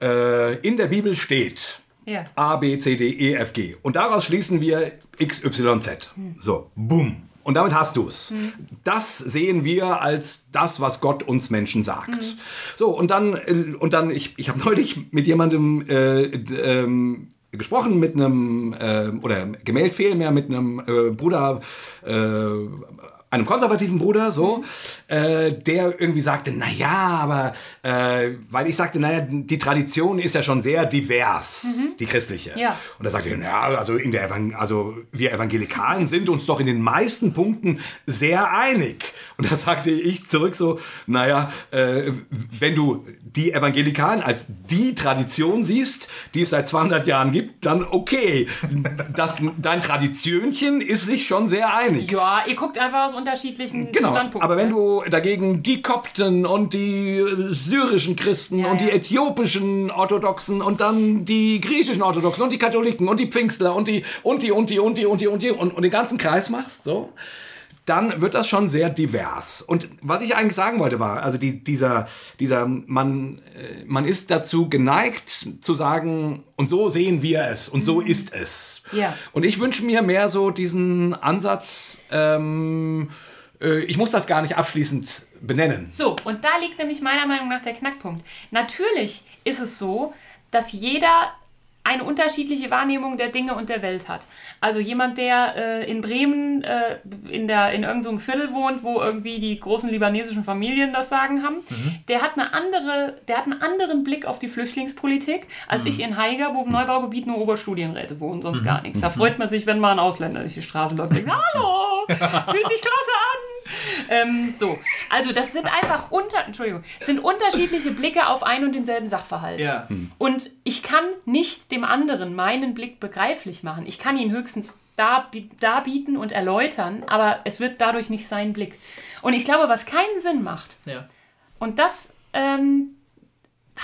äh, in der Bibel steht ja. A, B, C, D, E, F, G. Und daraus schließen wir X, Y, Z. Hm. So, bumm. Und damit hast du es. Hm. Das sehen wir als das, was Gott uns Menschen sagt. Hm. So, und dann, äh, und dann ich, ich habe neulich mit jemandem äh, ähm, gesprochen, mit einem, äh, oder gemeldet vielmehr, mit einem äh, Bruder äh, einem konservativen Bruder, so, äh, der irgendwie sagte, na ja, aber, äh, weil ich sagte, naja, die Tradition ist ja schon sehr divers, die christliche. Ja. Und da sagte er, ja, also in der Evang also wir Evangelikalen sind uns doch in den meisten Punkten sehr einig. Und da sagte ich zurück so, naja, äh, wenn du die Evangelikalen als die Tradition siehst, die es seit 200 Jahren gibt, dann okay. Das, dein Traditionchen ist sich schon sehr einig. Ja, ihr guckt einfach aus unterschiedlichen Genau, Standpunkten. aber wenn ne? du dagegen die Kopten und die äh, syrischen Christen Ja, und die ja. äthiopischen Orthodoxen und dann die griechischen Orthodoxen und die Katholiken und die Pfingstler und die und die und die und die und die und die und, und den ganzen Kreis machst, so, dann wird das schon sehr divers. Und was ich eigentlich sagen wollte war, also die, dieser, dieser, man, äh, man ist dazu geneigt zu sagen, und so sehen wir es und so ist es. Ja. Und ich wünsche mir mehr so diesen Ansatz, ähm, äh, ich muss das gar nicht abschließend benennen. So, und da liegt nämlich meiner Meinung nach der Knackpunkt. Natürlich ist es so, dass jeder eine unterschiedliche Wahrnehmung der Dinge und der Welt hat. Also jemand, der äh, in Bremen äh, in, der, in irgendeinem Viertel wohnt, wo irgendwie die großen libanesischen Familien das Sagen haben, der hat eine andere, der hat einen anderen Blick auf die Flüchtlingspolitik als ich in Haiger, wo im Neubaugebiet nur Oberstudienräte wohnen, sonst gar nichts. Da freut man sich, wenn mal ein Ausländer durch die Straße läuft und denkt, hallo, fühlt sich klasse an. Ähm, so, also das sind einfach unter, Entschuldigung, sind unterschiedliche Blicke auf ein und denselben Sachverhalt. Ja. Und ich kann nicht dem anderen meinen Blick begreiflich machen. Ich kann ihn höchstens darb- darbieten und erläutern, aber es wird dadurch nicht sein Blick. Und ich glaube, was keinen Sinn macht, Ja. und das ähm,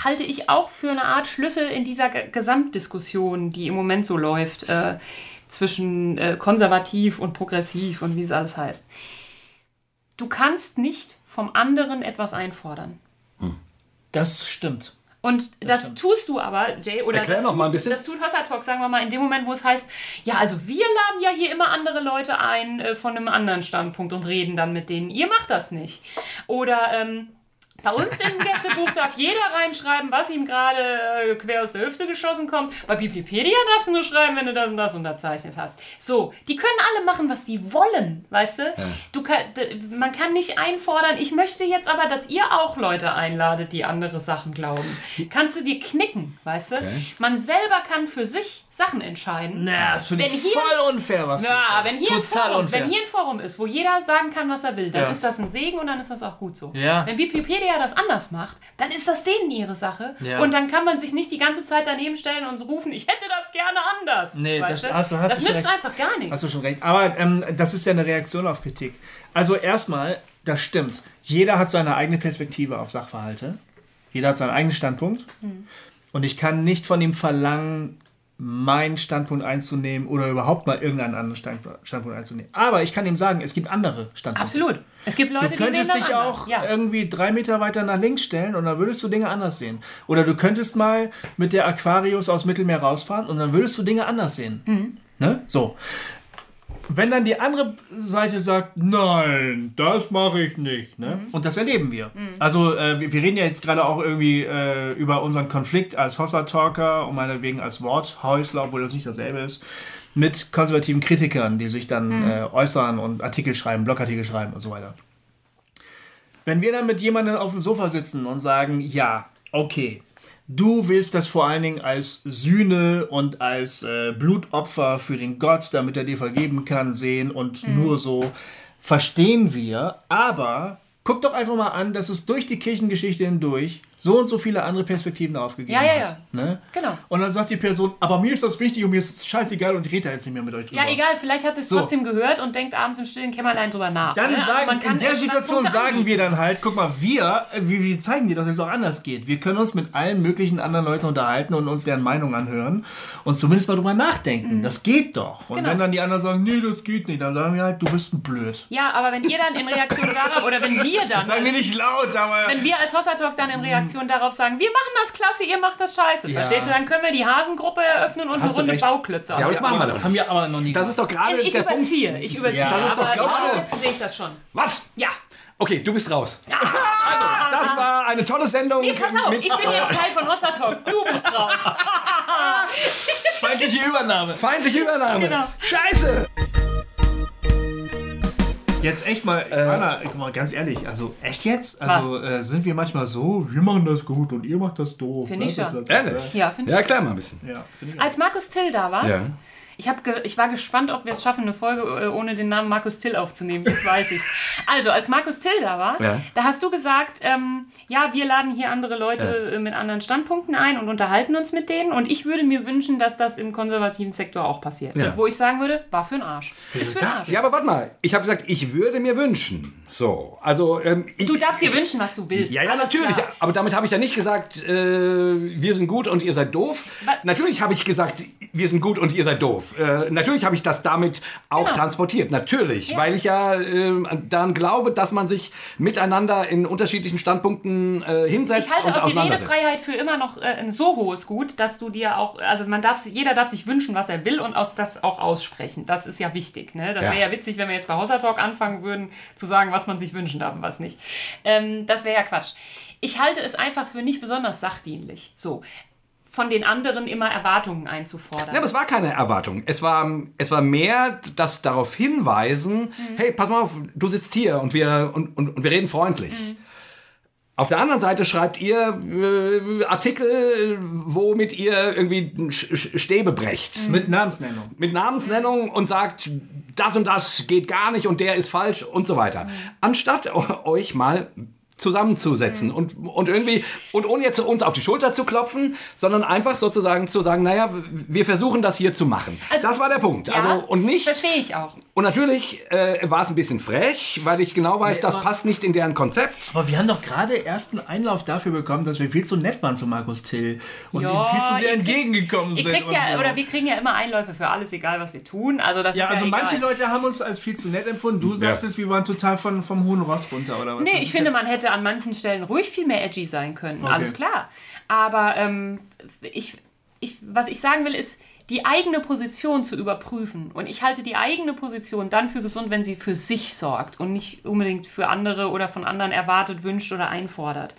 halte ich auch für eine Art Schlüssel in dieser Ge- Gesamtdiskussion, die im Moment so läuft, äh, zwischen äh, konservativ und progressiv und wie es alles heißt. Du kannst nicht vom anderen etwas einfordern. Das stimmt. Und das, stimmt. tust du aber, Jay, oder Erklär das, noch tut, mal ein bisschen. das tut Hossa Talk, sagen wir mal, in dem Moment, wo es heißt, ja, also wir laden ja hier immer andere Leute ein äh, von einem anderen Standpunkt und reden dann mit denen. Ihr macht das nicht. Oder ähm, bei uns im Gästebuch darf jeder reinschreiben, was ihm gerade äh, quer aus der Hüfte geschossen kommt. Bei Wikipedia darfst du nur schreiben, wenn du das und das unterzeichnet hast. So, die können alle machen, was die wollen, weißt du? du kann, man kann nicht einfordern, ich möchte jetzt aber, dass ihr auch Leute einladet, die andere Sachen glauben. Kannst du dir knicken, weißt du? Man selber kann für sich Sachen entscheiden. Na, das finde ich Wenn hier- voll unfair, was Ja, du wenn sagst. hier, ein Total Forum, unfair. wenn hier ein Forum ist, wo jeder sagen kann, was er will, dann Ja. ist das ein Segen und dann ist das auch gut so. Ja. Wenn Wikipedia das anders macht, dann ist das denen ihre Sache. Ja. Und dann kann man sich nicht die ganze Zeit daneben stellen und rufen, ich hätte das gerne anders. Nee, weißt das- hast das nützt recht. einfach gar nichts. Hast du schon recht. Aber ähm, das ist ja eine Reaktion auf Kritik. Also erstmal, das stimmt. Jeder hat seine eigene Perspektive auf Sachverhalte. Jeder hat seinen eigenen Standpunkt. Und ich kann nicht von ihm verlangen, meinen Standpunkt einzunehmen oder überhaupt mal irgendeinen anderen Stand- Standpunkt einzunehmen. Aber ich kann ihm sagen, es gibt andere Standpunkte. Absolut. Es gibt Leute, Du die sehen könntest das dich auch ja. irgendwie drei Meter weiter nach links stellen und dann würdest du Dinge anders sehen. Oder du könntest mal mit der Aquarius aus Mittelmeer rausfahren und dann würdest du Dinge anders sehen. Mhm. Ne? So. Wenn dann die andere Seite sagt, nein, das mache ich nicht. Ne? Mhm. Und das erleben wir. Also äh, wir, wir reden ja jetzt gerade auch irgendwie äh, über unseren Konflikt als Hossa-Talker und meinetwegen als Worthäusler, obwohl das nicht dasselbe ist, mit konservativen Kritikern, die sich dann Mhm. äh, äußern und Artikel schreiben, Blogartikel schreiben und so weiter. Wenn wir dann mit jemandem auf dem Sofa sitzen und sagen, ja, okay, du willst das vor allen Dingen als Sühne und als äh, Blutopfer für den Gott, damit er dir vergeben kann, sehen und Mhm. nur so, verstehen wir, aber guck doch einfach mal an, dass es durch die Kirchengeschichte hindurch so und so viele andere Perspektiven aufgegeben Ja, ja, hat. Ne? Genau. Und dann sagt die Person, aber mir ist das wichtig und mir ist es scheißegal und ich rede da jetzt nicht mehr mit euch drüber. Ja, egal, vielleicht hat sie es So. trotzdem gehört und denkt abends im stillen Kämmerlein drüber nach. Dann ne? Also sagen, kann in der Situation sagen wir dann halt, guck mal, wir, äh, wir, wir zeigen dir, dass es auch anders geht. Wir können uns mit allen möglichen anderen Leuten unterhalten und uns deren Meinung anhören und zumindest mal drüber nachdenken. Das geht doch. Und Genau. wenn dann die anderen sagen, nee, das geht nicht, dann sagen wir halt, du bist ein Blöd. Ja, aber wenn ihr dann in Reaktion darauf, oder wenn wir dann, Das sagen wir nicht laut, aber... wenn wir als Hossa Talk dann in Reaktion darauf sagen, wir machen das klasse, ihr macht das scheiße, Ja. verstehst du, dann können wir die Hasengruppe eröffnen und Hast eine Runde recht. Bauklötze Ja, aber das machen wir doch. haben wir aber noch nie Das ist doch gerade Ich der Punkt. überziehe, ich überziehe. Ja, das ist doch gerade- jetzt sehe ich das schon. Was? Ja. Okay, du bist raus. Also, das war eine tolle Sendung. Nee, pass auf, mit, ich bin jetzt Teil von Hossa Talk. Du bist raus. feindliche Übernahme. Feindliche Übernahme. Genau. Scheiße! Jetzt echt mal, Anna, guck mal, ganz ehrlich, also echt jetzt? Also äh, sind wir manchmal so, wir machen das gut und ihr macht das doof. Finde ich schon. Ehrlich? Ja, finde Ja, ich. erklär mal ein bisschen. Ja. Als Markus Till da war, Ja. Ich, hab ich war gespannt, ob wir es schaffen, eine Folge äh, ohne den Namen Markus Till aufzunehmen. Jetzt weiß ich's. Also, als Markus Till da war, Ja. da hast du gesagt, ähm, ja, wir laden hier andere Leute äh, mit anderen Standpunkten ein und unterhalten uns mit denen. Und ich würde mir wünschen, dass das im konservativen Sektor auch passiert. Ja. Wo ich sagen würde, war für ein Arsch. Ist für das Arsch. Ja, aber warte mal. Ich habe gesagt, ich würde mir wünschen. So, also ähm, ich, Du darfst dir wünschen, was du willst. Ja, ja, natürlich. klar. Aber damit habe ich ja nicht gesagt, äh, wir sind gut und ihr seid doof. Wa- Natürlich habe ich gesagt, wir sind gut und ihr seid doof. Äh, natürlich habe ich das damit auch Genau. transportiert. Natürlich. Ja. Weil ich ja äh, daran glaube, dass man sich miteinander in unterschiedlichen Standpunkten äh, hinsetzt Ich halte und auch die. Redefreiheit für immer noch äh, ein so hohes Gut, dass du dir auch, also man darf, jeder darf sich wünschen, was er will und aus, das auch aussprechen. Das ist ja wichtig. Ne? Das Ja. wäre ja witzig, wenn wir jetzt bei Hossa Talk anfangen würden, zu sagen, was man sich wünschen darf und was nicht. Ähm, das wäre ja Quatsch. Ich halte es einfach für nicht besonders sachdienlich. So. Von den anderen immer Erwartungen einzufordern. Ja, aber es war keine Erwartung. Es war, es war mehr das darauf hinweisen, hey, pass mal auf, du sitzt hier und wir, und, und, und wir reden freundlich. Auf der anderen Seite schreibt ihr äh, Artikel, womit ihr irgendwie Stäbe brecht. Mit Namensnennung. Mit Namensnennung und sagt, das und das geht gar nicht und der ist falsch und so weiter. Anstatt o- euch mal zusammenzusetzen und, und irgendwie, und ohne jetzt uns auf die Schulter zu klopfen, sondern einfach sozusagen zu sagen, naja, wir versuchen das hier zu machen. Also- das war der Punkt. ja, also, und nicht, Verstehe ich auch. und natürlich äh, war es ein bisschen frech, weil ich genau weiß, Nee, das aber- passt nicht in deren Konzept. Aber wir haben doch gerade erst einen Einlauf dafür bekommen, dass wir viel zu nett waren zu Markus Till und Ja, ihm viel zu sehr entgegengekommen Ihr sind. kriegt und ja, so. oder wir kriegen ja immer Einläufe für alles, egal was wir tun. Also das ja, ist also ja manche egal. Leute haben uns als viel zu nett empfunden. Du sagst Ja. es, wir waren total von, vom hohen Ross runter, oder was? Nee, Das ich finde, ja, man hätte an manchen Stellen ruhig viel mehr edgy sein können. Okay. Alles klar. Aber ähm, ich, ich, was ich sagen will, ist, die eigene Position zu überprüfen. Und ich halte die eigene Position dann für gesund, wenn sie für sich sorgt und nicht unbedingt für andere oder von anderen erwartet, wünscht oder einfordert.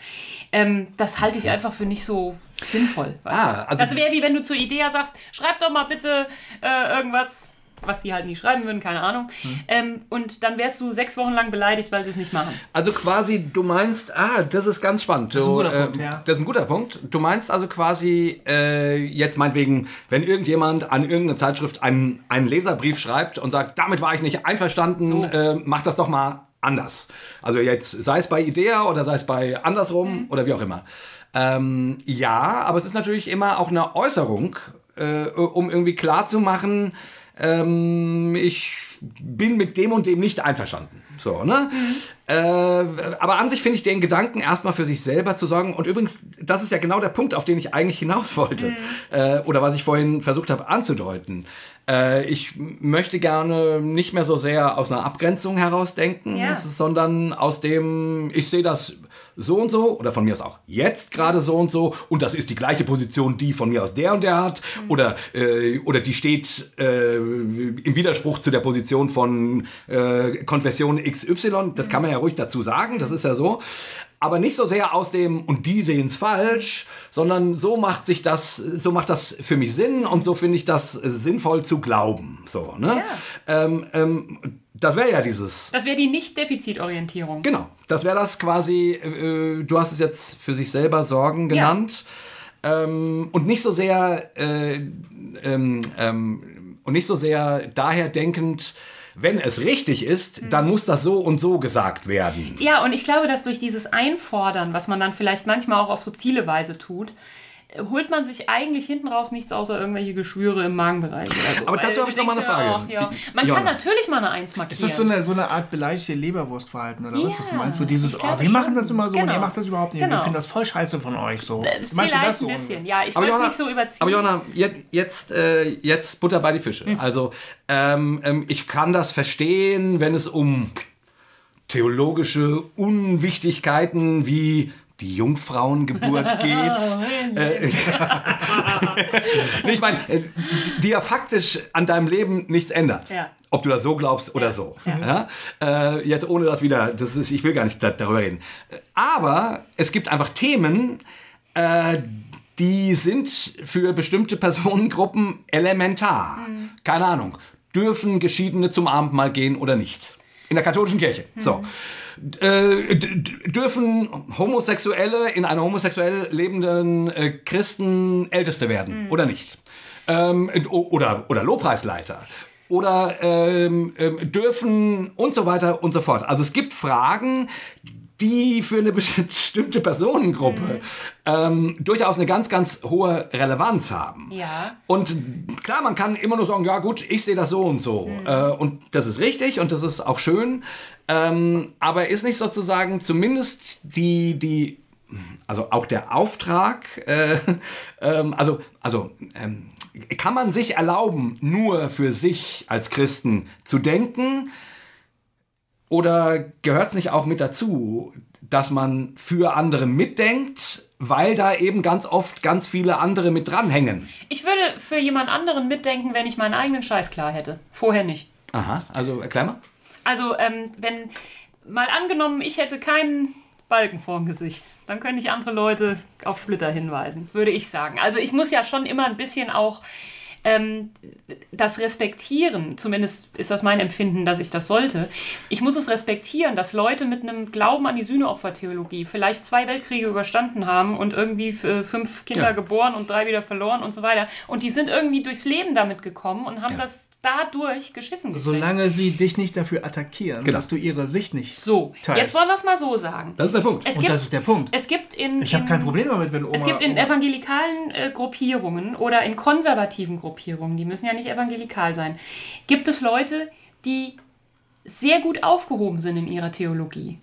Ähm, das halte ich einfach für nicht so sinnvoll. Ah, also das wäre wie wenn du zu Idea sagst, schreib doch mal bitte äh, irgendwas, was die halt nie schreiben würden, keine Ahnung. Hm. Ähm, und dann wärst du sechs Wochen lang beleidigt, weil sie es nicht machen. Also quasi, du meinst, ah, das ist ganz spannend. ist ein Du, guter äh, Punkt, ja. Das ist ein guter Punkt. Du meinst also quasi, äh, jetzt meinetwegen, wenn irgendjemand an irgendeine Zeitschrift einen, einen Leserbrief schreibt und sagt, damit war ich nicht einverstanden, äh, mach das doch mal anders. Also jetzt sei es bei Idea oder sei es bei andersrum oder wie auch immer. Ähm, ja, aber es ist natürlich immer auch eine Äußerung, äh, um irgendwie klarzumachen, ähm, ich bin mit dem und dem nicht einverstanden. So, ne? Äh, aber an sich finde ich den Gedanken, erstmal für sich selber zu sorgen. Und übrigens, das ist ja genau der Punkt, auf den ich eigentlich hinaus wollte. Äh, oder was ich vorhin versucht habe anzudeuten. Äh, ich möchte gerne nicht mehr so sehr aus einer Abgrenzung heraus denken, Ja. sondern aus dem, ich sehe das so und so oder von mir aus auch jetzt gerade so und so und das ist die gleiche Position, die von mir aus der und der hat oder, äh, oder die steht äh, im Widerspruch zu der Position von äh, Konfession XY. Das kann man ja ruhig dazu sagen, das ist ja so. Aber nicht so sehr aus dem und die sehen es falsch, sondern so macht sich das, so macht das für mich Sinn und so finde ich das sinnvoll zu glauben. So, ne? Ähm, ähm, das wäre ja dieses. Das wäre die Nicht-Defizitorientierung. Genau, das wäre das quasi, äh, du hast es jetzt für sich selber Sorgen genannt. Ähm, und nicht so sehr, äh, ähm, ähm, und nicht so sehr daher denkend, wenn es richtig ist, dann muss das so und so gesagt werden. Ja, und ich glaube, dass durch dieses Einfordern, was man dann vielleicht manchmal auch auf subtile Weise tut, holt man sich eigentlich hinten raus nichts außer irgendwelche Geschwüre im Magenbereich. So. Aber dazu habe ich du noch mal denkst eine Frage. ach, ja. Man Jonna. kann natürlich mal eine Eins markieren. Ist das so eine, so eine Art beleidigte Leberwurstverhalten oder was? Ja, Was meinst du? Dieses, ich oh, wir machen das immer so und Genau. ihr macht das überhaupt nicht. Genau. Wir finden das voll scheiße von euch so. Äh, Meinst du Vielleicht das so? ein bisschen, ja. Ich wollte es nicht so überziehen. aber Johanna, jetzt, jetzt, äh, jetzt Butter bei die Fische. Also ähm, ähm, ich kann das verstehen, wenn es um theologische Unwichtigkeiten wie die Jungfrauengeburt geht. äh, Nee, ich meine, äh, die ja faktisch an deinem Leben nichts ändert. Ja. Ob du das so glaubst oder so. Ja. Äh, jetzt ohne das wieder, das ist, ich will gar nicht da, darüber reden. Aber es gibt einfach Themen, äh, die sind für bestimmte Personengruppen elementar. Keine Ahnung. Dürfen Geschiedene zum Abendmahl gehen oder nicht? in der katholischen Kirche. So. Äh, dürfen Homosexuelle in einer homosexuell lebenden äh, Christen Älteste werden oder nicht? Ähm, oder, oder Lobpreisleiter. Oder ähm, ähm, dürfen und so weiter und so fort. Also es gibt Fragen, die für eine bestimmte Personengruppe ähm, durchaus eine ganz, ganz hohe Relevanz haben. Ja. Und klar, man kann immer nur sagen, ja gut, ich sehe das so und so. Äh, und das ist richtig und das ist auch schön. Ähm, aber ist nicht sozusagen zumindest die, die also auch der Auftrag, äh, ähm, also, also ähm, kann man sich erlauben, nur für sich als Christen zu denken? Oder gehört es nicht auch mit dazu, dass man für andere mitdenkt, weil da eben ganz oft ganz viele andere mit dranhängen? Ich würde für jemand anderen mitdenken, wenn ich meinen eigenen Scheiß klar hätte. Vorher nicht. Aha, also erklär mal. Also, ähm, wenn mal angenommen, ich hätte keinen Balken vorm Gesicht, dann könnte ich andere Leute auf Splitter hinweisen, würde ich sagen. Also, ich muss ja schon immer ein bisschen auch ähm, das respektieren, zumindest ist das mein Empfinden, dass ich das sollte. Ich muss es respektieren, dass Leute mit einem Glauben an die Sühneopfertheologie vielleicht zwei Weltkriege überstanden haben und irgendwie äh, fünf Kinder Ja. geboren und drei wieder verloren und so weiter. Und die sind irgendwie durchs Leben damit gekommen und haben Ja. das dadurch geschissen gekriegt. Solange sie dich nicht dafür attackieren, Genau. dass du ihre Sicht nicht So, teilst. jetzt wollen wir es mal so sagen. Das ist der Punkt. Es Und gibt, das ist der Punkt. es gibt in, Ich habe in, kein Problem damit, wenn Oma... Es gibt in Oma, evangelikalen äh, Gruppierungen oder in konservativen Gruppierungen, die müssen ja nicht evangelikal sein, gibt es Leute, die sehr gut aufgehoben sind in ihrer Theologie.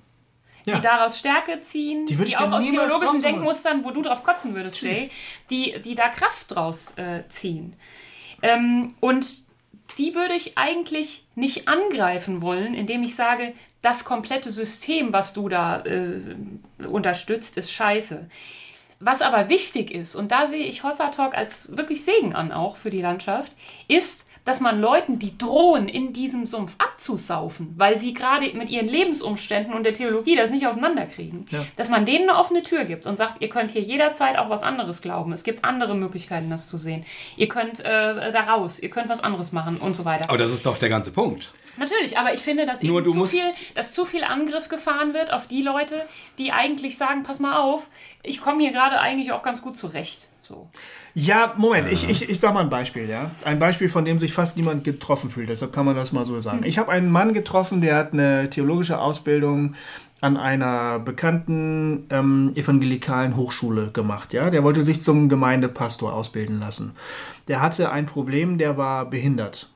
Ja. Die daraus Stärke ziehen, Die die, würde ich auch aus theologischen. Denkmustern, wo du drauf kotzen würdest, Jay, die, die da Kraft draus äh, ziehen. Ähm, und die würde ich eigentlich nicht angreifen wollen, indem ich sage, das komplette System, was du da äh, unterstützt, ist scheiße. Was aber wichtig ist, und da sehe ich Hossa Talk als wirklich Segen an, auch für die Landschaft, ist, dass man Leuten, die drohen, in diesem Sumpf abzusaufen, weil sie gerade mit ihren Lebensumständen und der Theologie das nicht aufeinander kriegen, Ja. dass man denen eine offene Tür gibt und sagt, ihr könnt hier jederzeit auch was anderes glauben. Es gibt andere Möglichkeiten, das zu sehen. Ihr könnt äh, da raus, ihr könnt was anderes machen und so weiter. Aber das ist doch der ganze Punkt. Natürlich, aber ich finde, dass, Nur zu viel, dass zu viel Angriff gefahren wird auf die Leute, die eigentlich sagen, pass mal auf, ich komme hier gerade eigentlich auch ganz gut zurecht. So. Ja, Moment, ich, ich, ich sag mal ein Beispiel, ja. Ein Beispiel, von dem sich fast niemand getroffen fühlt, deshalb kann man das mal so sagen. Ich habe einen Mann getroffen, der hat eine theologische Ausbildung an einer bekannten ähm, evangelikalen Hochschule gemacht, ja. Der wollte sich zum Gemeindepastor ausbilden lassen. Der hatte ein Problem, der war behindert.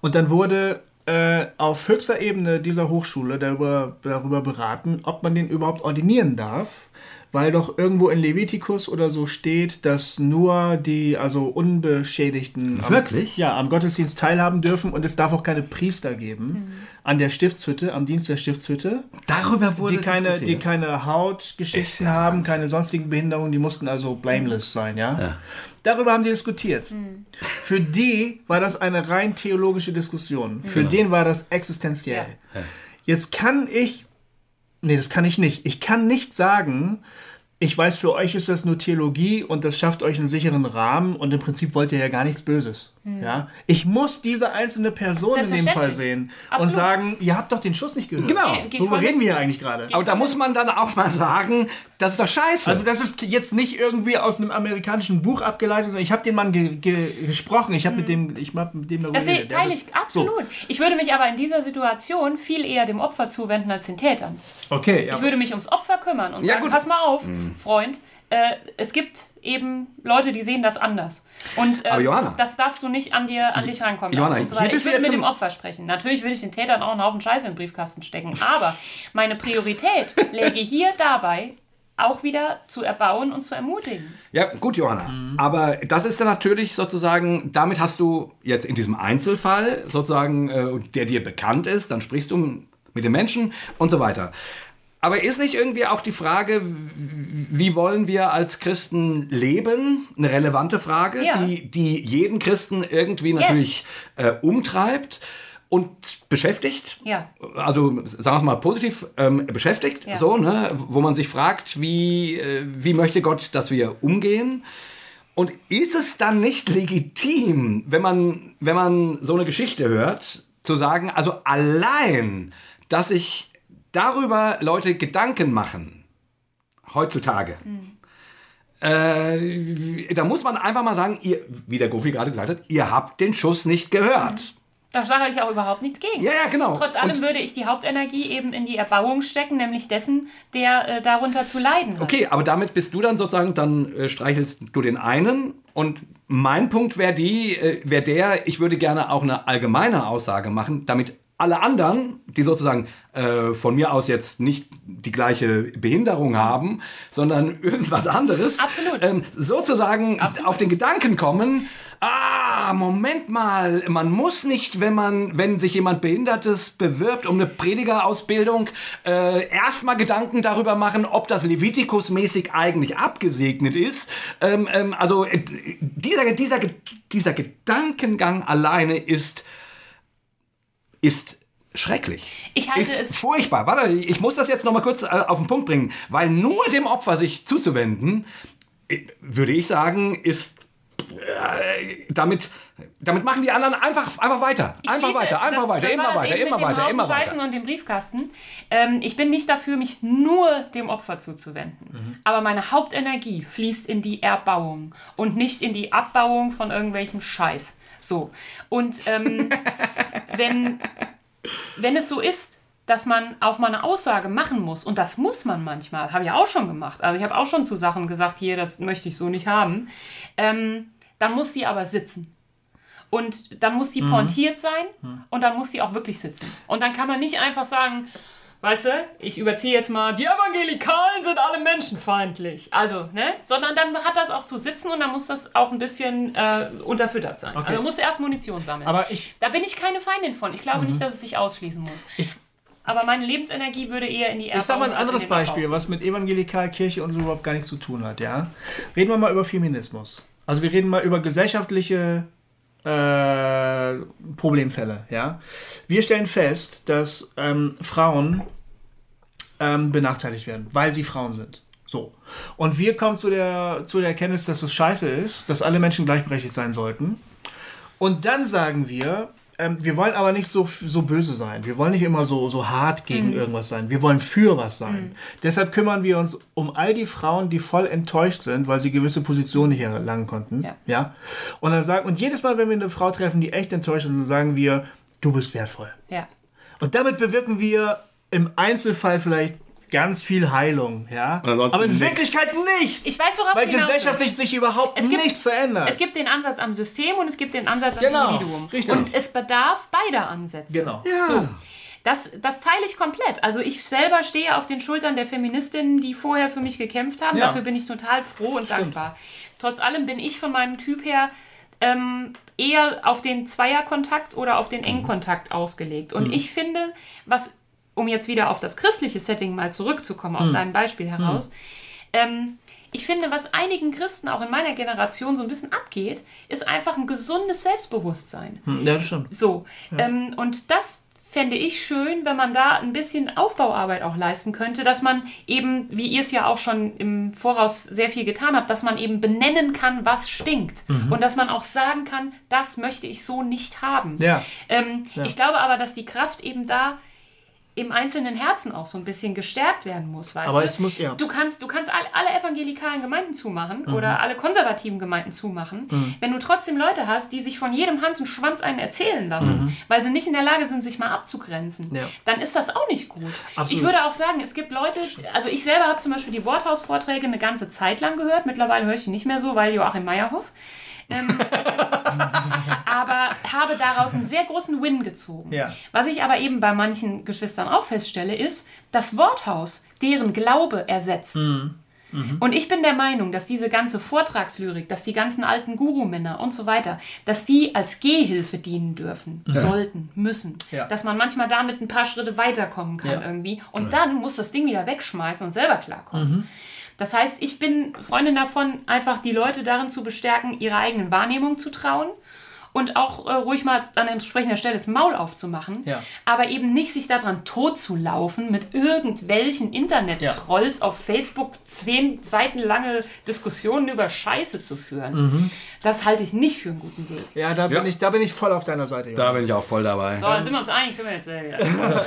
Und dann wurde äh, auf höchster Ebene dieser Hochschule darüber, darüber beraten, ob man den überhaupt ordinieren darf, weil doch irgendwo in Levitikus oder so steht, dass nur die also Unbeschädigten am, Wirklich? ja, am Gottesdienst teilhaben dürfen und es darf auch keine Priester geben an der Stiftshütte, am Dienst der Stiftshütte Darüber wurde die keine, die diskutiert. keine Hautgeschichten ja haben, Wahnsinn. keine sonstigen Behinderungen, die mussten also blameless sein, ja? Darüber haben die diskutiert. Für die war das eine rein theologische Diskussion. Für den war das existenziell. Ja. Jetzt kann ich, nee, das kann ich nicht. Ich kann nicht sagen, ich weiß, für euch ist das nur Theologie und das schafft euch einen sicheren Rahmen und im Prinzip wollt ihr ja gar nichts Böses. Ja? Ich muss diese einzelne Person in dem Fall sehen und Absolut. sagen, ihr habt doch den Schuss nicht gehört. Genau. Geht Worüber reden wir hier eigentlich gerade? Aber da muss man dann auch mal sagen, das ist doch scheiße. Also das ist jetzt nicht irgendwie aus einem amerikanischen Buch abgeleitet, sondern ich habe den Mann ge ge gesprochen. Ich habe mit dem, ich hab mit dem darüber Das geredet. Der teile ich absolut. Ich würde mich aber in dieser Situation viel eher dem Opfer zuwenden als den Tätern. So. Okay, ja. Ich würde mich ums Opfer kümmern und Ja, sagen, gut. pass mal auf, Freund, äh, es gibt eben Leute, die sehen das anders. Und äh, Aber Johanna. das darfst du nicht an dir an dich rankommen Johanna, und so weiter. Ich jetzt mit dem Opfer sprechen. Natürlich würde ich den Tätern auch einen Haufen Scheiße in den Briefkasten stecken, aber meine Priorität läge hier dabei, auch wieder zu erbauen und zu ermutigen. Ja, gut, Johanna. Aber das ist dann natürlich sozusagen, damit hast du jetzt in diesem Einzelfall sozusagen, äh, der dir bekannt ist, dann sprichst du mit den Menschen und so weiter. Aber ist nicht irgendwie auch die Frage, wie wollen wir als Christen leben? Eine relevante Frage, Ja. die, die jeden Christen irgendwie natürlich äh, umtreibt und beschäftigt. Ja. Also sagen wir mal positiv ähm, beschäftigt, Ja. so, ne? wo man sich fragt, wie, äh, wie möchte Gott, dass wir umgehen? Und ist es dann nicht legitim, wenn man, wenn man so eine Geschichte hört, zu sagen, also allein, dass sich darüber Leute Gedanken machen, heutzutage, äh, da muss man einfach mal sagen, ihr, wie der Gofi gerade gesagt hat, ihr habt den Schuss nicht gehört. Da sage ich auch überhaupt nichts gegen. Ja, ja, genau. Trotz allem Und- würde ich die Hauptenergie eben in die Erbauung stecken, nämlich dessen, der äh, darunter zu leiden hat. Okay, aber damit bist du dann sozusagen, dann äh, streichelst du den einen und mein Punkt wäre die, äh, wäre der, ich würde gerne auch eine allgemeine Aussage machen, damit alle anderen, die sozusagen äh, von mir aus jetzt nicht die gleiche Behinderung haben, sondern irgendwas anderes. Ähm, sozusagen Absolut. auf den Gedanken kommen, ah, Moment mal, man muss nicht, wenn man, wenn sich jemand Behindertes bewirbt um eine Predigerausbildung, äh, erstmal Gedanken darüber machen, ob das Levitikusmäßig eigentlich abgesegnet ist. Ähm, ähm, also äh, dieser, dieser, dieser Gedankengang alleine ist, ist schrecklich. Ich halte ist es- furchtbar. Warte, ich muss das jetzt noch mal kurz äh, auf den Punkt bringen, weil nur dem Opfer sich zuzuwenden, äh, würde ich sagen, ist äh, damit, damit machen die anderen einfach, einfach weiter. Einfach schließe- weiter, einfach das- weiter, das immer weiter, immer weiter, immer Scheißen weiter. und dem Briefkasten. Ähm, ich bin nicht dafür, mich nur dem Opfer zuzuwenden. Mhm. Aber meine Hauptenergie fließt in die Erbauung und nicht in die Abbauung von irgendwelchem Scheiß. So. Und ähm, wenn, wenn es so ist, dass man auch mal eine Aussage machen muss, und das muss man manchmal, habe ich auch schon gemacht. Also ich habe auch schon zu Sachen gesagt, hier, das möchte ich so nicht haben. Ähm, dann muss sie aber sitzen. Und dann muss die Mhm. pointiert sein und dann muss die auch wirklich sitzen. Und dann kann man nicht einfach sagen, weißt du, ich überziehe jetzt mal, die Evangelikalen sind alle menschenfeindlich. Also, ne? Sondern dann hat das auch zu sitzen und dann muss das auch ein bisschen äh, unterfüttert sein. Okay. Also muss erst Munition sammeln. Aber ich, da bin ich keine Feindin von. Ich glaube Mhm. nicht, dass es sich ausschließen muss. aber meine Lebensenergie würde eher in die Erbauung ich sag mal ein als in anderes. Beispiel, was mit Evangelikal, Kirche und so überhaupt gar nichts zu tun hat, ja. Reden wir mal über Feminismus. Also wir reden mal über gesellschaftliche äh, Problemfälle, ja. Wir stellen fest, dass ähm, Frauen ähm, benachteiligt werden, weil sie Frauen sind. So. Und wir kommen zu der, zu der Erkenntnis, dass es scheiße ist, dass alle Menschen gleichberechtigt sein sollten. Und dann sagen wir, ähm, wir wollen aber nicht so, so böse sein. Wir wollen nicht immer so, so hart gegen Mhm. irgendwas sein. Wir wollen für was sein. Deshalb kümmern wir uns um all die Frauen, die voll enttäuscht sind, weil sie gewisse Positionen nicht erlangen konnten. Ja. Und dann sagen, und jedes Mal, wenn wir eine Frau treffen, die echt enttäuscht ist, sagen wir, du bist wertvoll. Ja. Und damit bewirken wir im Einzelfall vielleicht ganz viel Heilung, ja. Aber in nix. Wirklichkeit nichts. Ich weiß, worauf Weil gesellschaftlich sich überhaupt Es gibt- nichts verändert. Es gibt den Ansatz am System und es gibt den Ansatz Genau, am Individuum. richtig. Und es bedarf beider Ansätze. genau. Ja. Das, das teile ich komplett. Also ich selber stehe auf den Schultern der Feministinnen, die vorher für mich gekämpft haben. Ja. Dafür bin ich total froh und dankbar. Trotz allem bin ich von meinem Typ her ähm, eher auf den Zweierkontakt oder auf den Engkontakt ausgelegt. Und ich finde, was, um jetzt wieder auf das christliche Setting mal zurückzukommen, aus deinem Beispiel heraus, ähm, ich finde, was einigen Christen auch in meiner Generation so ein bisschen abgeht, ist einfach ein gesundes Selbstbewusstsein. Hm, Ja, das stimmt. So, ähm, und das fände ich schön, wenn man da ein bisschen Aufbauarbeit auch leisten könnte, dass man eben, wie ihr es ja auch schon im Voraus sehr viel getan habt, dass man eben benennen kann, was stinkt. Mhm. Und dass man auch sagen kann, das möchte ich so nicht haben. Ja. Ähm, Ich glaube aber, dass die Kraft eben da im einzelnen Herzen auch so ein bisschen gestärkt werden muss, weißt Aber du? es muss, ja. Mhm. Du kannst, du kannst alle, evangelikalen Gemeinden zumachen oder alle konservativen Gemeinden zumachen. Wenn du trotzdem Leute hast, die sich von jedem Hans und Schwanz einen erzählen lassen, weil sie nicht in der Lage sind, sich mal abzugrenzen, Mhm. Ja. dann ist das auch nicht gut. Absolut. Ich würde auch sagen, es gibt Leute, also ich selber habe zum Beispiel die Worthausvorträge eine ganze Zeit lang gehört. Mittlerweile höre ich die nicht mehr so, weil Joachim Meyerhoff. Ähm, aber habe daraus einen sehr großen Win gezogen. Ja. Was ich aber eben bei manchen Geschwistern auch feststelle, ist, das Worthaus deren Glaube ersetzt. Mhm. Und ich bin der Meinung, dass diese ganze Vortragslyrik, dass die ganzen alten Guru-Männer und so weiter, dass die als Gehhilfe dienen dürfen, sollten, müssen. Ja. Dass man manchmal damit ein paar Schritte weiterkommen kann Ja. irgendwie. Und dann muss das Ding wieder wegschmeißen und selber klarkommen. Mhm. Das heißt, ich bin Freundin davon, einfach die Leute darin zu bestärken, ihrer eigenen Wahrnehmung zu trauen und auch äh, ruhig mal an entsprechender Stelle das Maul aufzumachen, Ja. aber eben nicht sich daran totzulaufen mit irgendwelchen Internet-Trolls auf Facebook zehn Seiten lange Diskussionen über Scheiße zu führen. Das halte ich nicht für einen guten Weg. Ja, da bin, Ja. Ich, da bin ich voll auf deiner Seite. Johann. Da bin ich auch voll dabei. So, dann sind wir uns einig, können wir jetzt äh, wieder.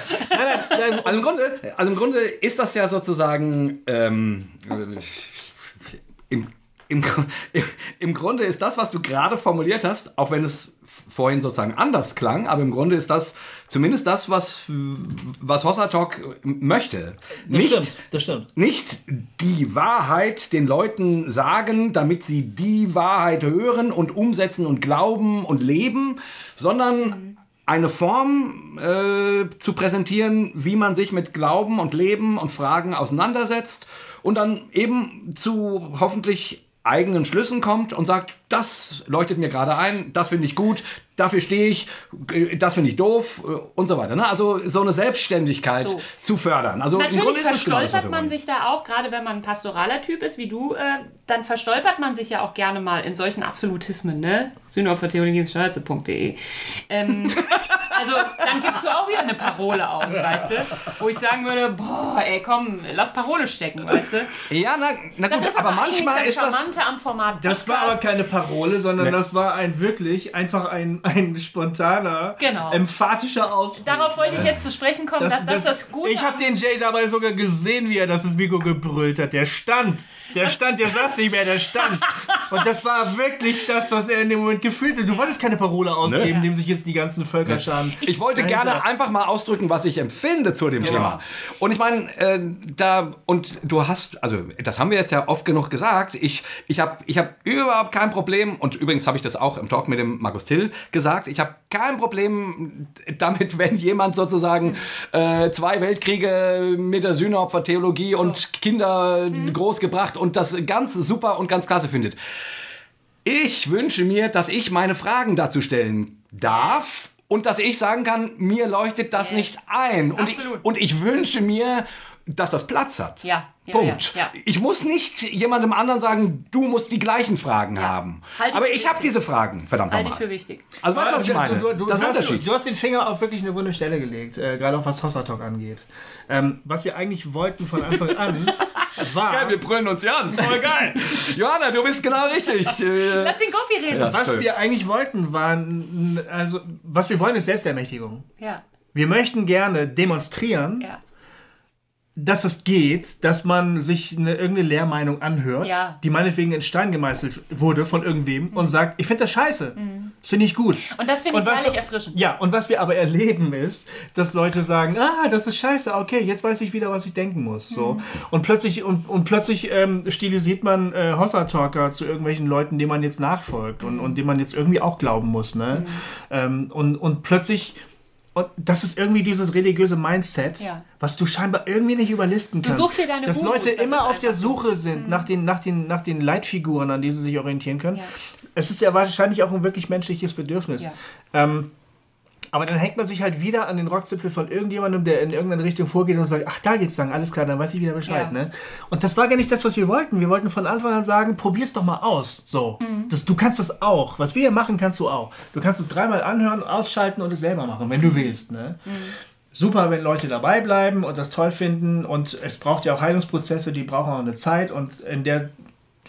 Nein, Also im Grunde, also im Grunde ist das ja sozusagen ähm, im, im, Grunde ist das, was du gerade formuliert hast, auch wenn es vorhin sozusagen anders klang, aber im Grunde ist das zumindest das, was, was Hossa Talk möchte. das Nicht, stimmt, das stimmt. nicht die Wahrheit den Leuten sagen, damit sie die Wahrheit hören und umsetzen und glauben und leben, sondern eine Form äh, zu präsentieren, wie man sich mit Glauben und Leben und Fragen auseinandersetzt und dann eben zu hoffentlich eigenen Schlüssen kommt und sagt, das leuchtet mir gerade ein, das finde ich gut, dafür stehe ich, das finde ich doof und so weiter. Ne? Also so eine Selbstständigkeit So. zu fördern. Also im Natürlich Grunde ist das genau das, verstolpert man sich da auch, gerade wenn man ein pastoraler Typ ist wie du, äh, dann verstolpert man sich ja auch gerne mal in solchen Absolutismen, ne? Synod für Theologie ist scheiße.de. Ähm, also dann gibst du auch wieder eine Parole aus, weißt du? Wo ich sagen würde, boah, ey, komm, lass Parole stecken, weißt du? Ja, na, na Das gut, aber, aber, manchmal eigentlich ist das das. Charmante am Format Das war aber Podcast. keine Parole, sondern das war ein wirklich einfach ein, ein spontaner, Genau. emphatischer Ausdruck. Darauf wollte ich jetzt zu sprechen kommen, dass das das, Gute ich habe den Jay dabei sogar gesehen, wie er das ins Mikro gebrüllt hat. Der stand. Der stand, der saß nicht mehr, der stand. Und das war wirklich das, was er in dem Moment gefühlt hat. Du wolltest keine Parole ausgeben, dem sich jetzt die ganzen Völkerscharen. Ich wollte dahinter- gerne einfach mal ausdrücken, was ich empfinde zu dem Thema. Und ich meine, äh, da, und du hast, also das haben wir jetzt ja oft genug gesagt, ich, ich habe ich hab überhaupt kein Problem, und übrigens habe ich das auch im Talk mit dem Markus Till gesagt, ich habe kein Problem damit, wenn jemand sozusagen äh, zwei Weltkriege mit der Sühneopfer-Theologie und Kinder großgebracht und das ganz super und ganz klasse findet. Ich wünsche mir, dass ich meine Fragen dazu stellen darf und dass ich sagen kann, mir leuchtet das Yes. nicht ein. Und ich, und ich wünsche mir, dass das Platz hat. Ja, ja, Punkt. ja, ja. Ich muss nicht jemandem anderen sagen, du musst die gleichen Fragen haben. Halte ich Aber ich habe diese Fragen, verdammt Halte ich für nochmal. wichtig. Also weißt du, was ich meine? Du, du, du, das ist du, ein Unterschied. du hast den Finger auf wirklich eine wunde Stelle gelegt, äh, gerade auch was Hossa Talk angeht. Ähm, was wir eigentlich wollten von Anfang an, war... Geil, wir brüllen uns ja an. Voll geil. Johanna, du bist genau richtig. Äh, Lass den Goofy reden. Ja. Was toll. wir eigentlich wollten, waren, also, was wir wollen, ist Selbstermächtigung. Ja, Wir möchten gerne demonstrieren, ja. Dass es geht, dass man sich eine, irgendeine Lehrmeinung anhört, Ja. die meinetwegen in Stein gemeißelt wurde von irgendwem und sagt, ich finde das scheiße. Das finde ich gut. Und das finde ich herrlich erfrischend. Ja, und was wir aber erleben ist, dass Leute sagen, ah, das ist scheiße, okay, jetzt weiß ich wieder, was ich denken muss. So. Mhm. Und plötzlich, und, und plötzlich ähm, stilisiert man äh, Hossa-Talker zu irgendwelchen Leuten, denen man jetzt nachfolgt Mhm. und, und denen man jetzt irgendwie auch glauben muss. Ne? Ähm, und, und plötzlich, und das ist irgendwie dieses religiöse Mindset, Ja. was du scheinbar irgendwie nicht überlisten kannst. suchst dir deine Dass Gurus, Leute das immer ist auf der. Mhm. Suche sind nach, den, nach, den, nach den Leitfiguren, an die sie sich orientieren können. Ja. Es ist ja wahrscheinlich auch ein wirklich menschliches Bedürfnis. Ja. Ähm, aber dann hängt man sich halt wieder an den Rockzipfel von irgendjemandem, der in irgendeine Richtung vorgeht und sagt, ach, da geht's lang, alles klar, dann weiß ich wieder Bescheid. Ja. Ne? Und das war gar nicht das, was wir wollten. Wir wollten von Anfang an sagen, probier's doch mal aus. So. Mhm. Das, du kannst das auch. Was wir hier machen, kannst du auch. Du kannst es dreimal anhören, ausschalten und es selber machen, wenn du willst. Ne? Mhm. Super, wenn Leute dabei bleiben und das toll finden. Und es braucht ja auch Heilungsprozesse, die brauchen auch eine Zeit. Und in der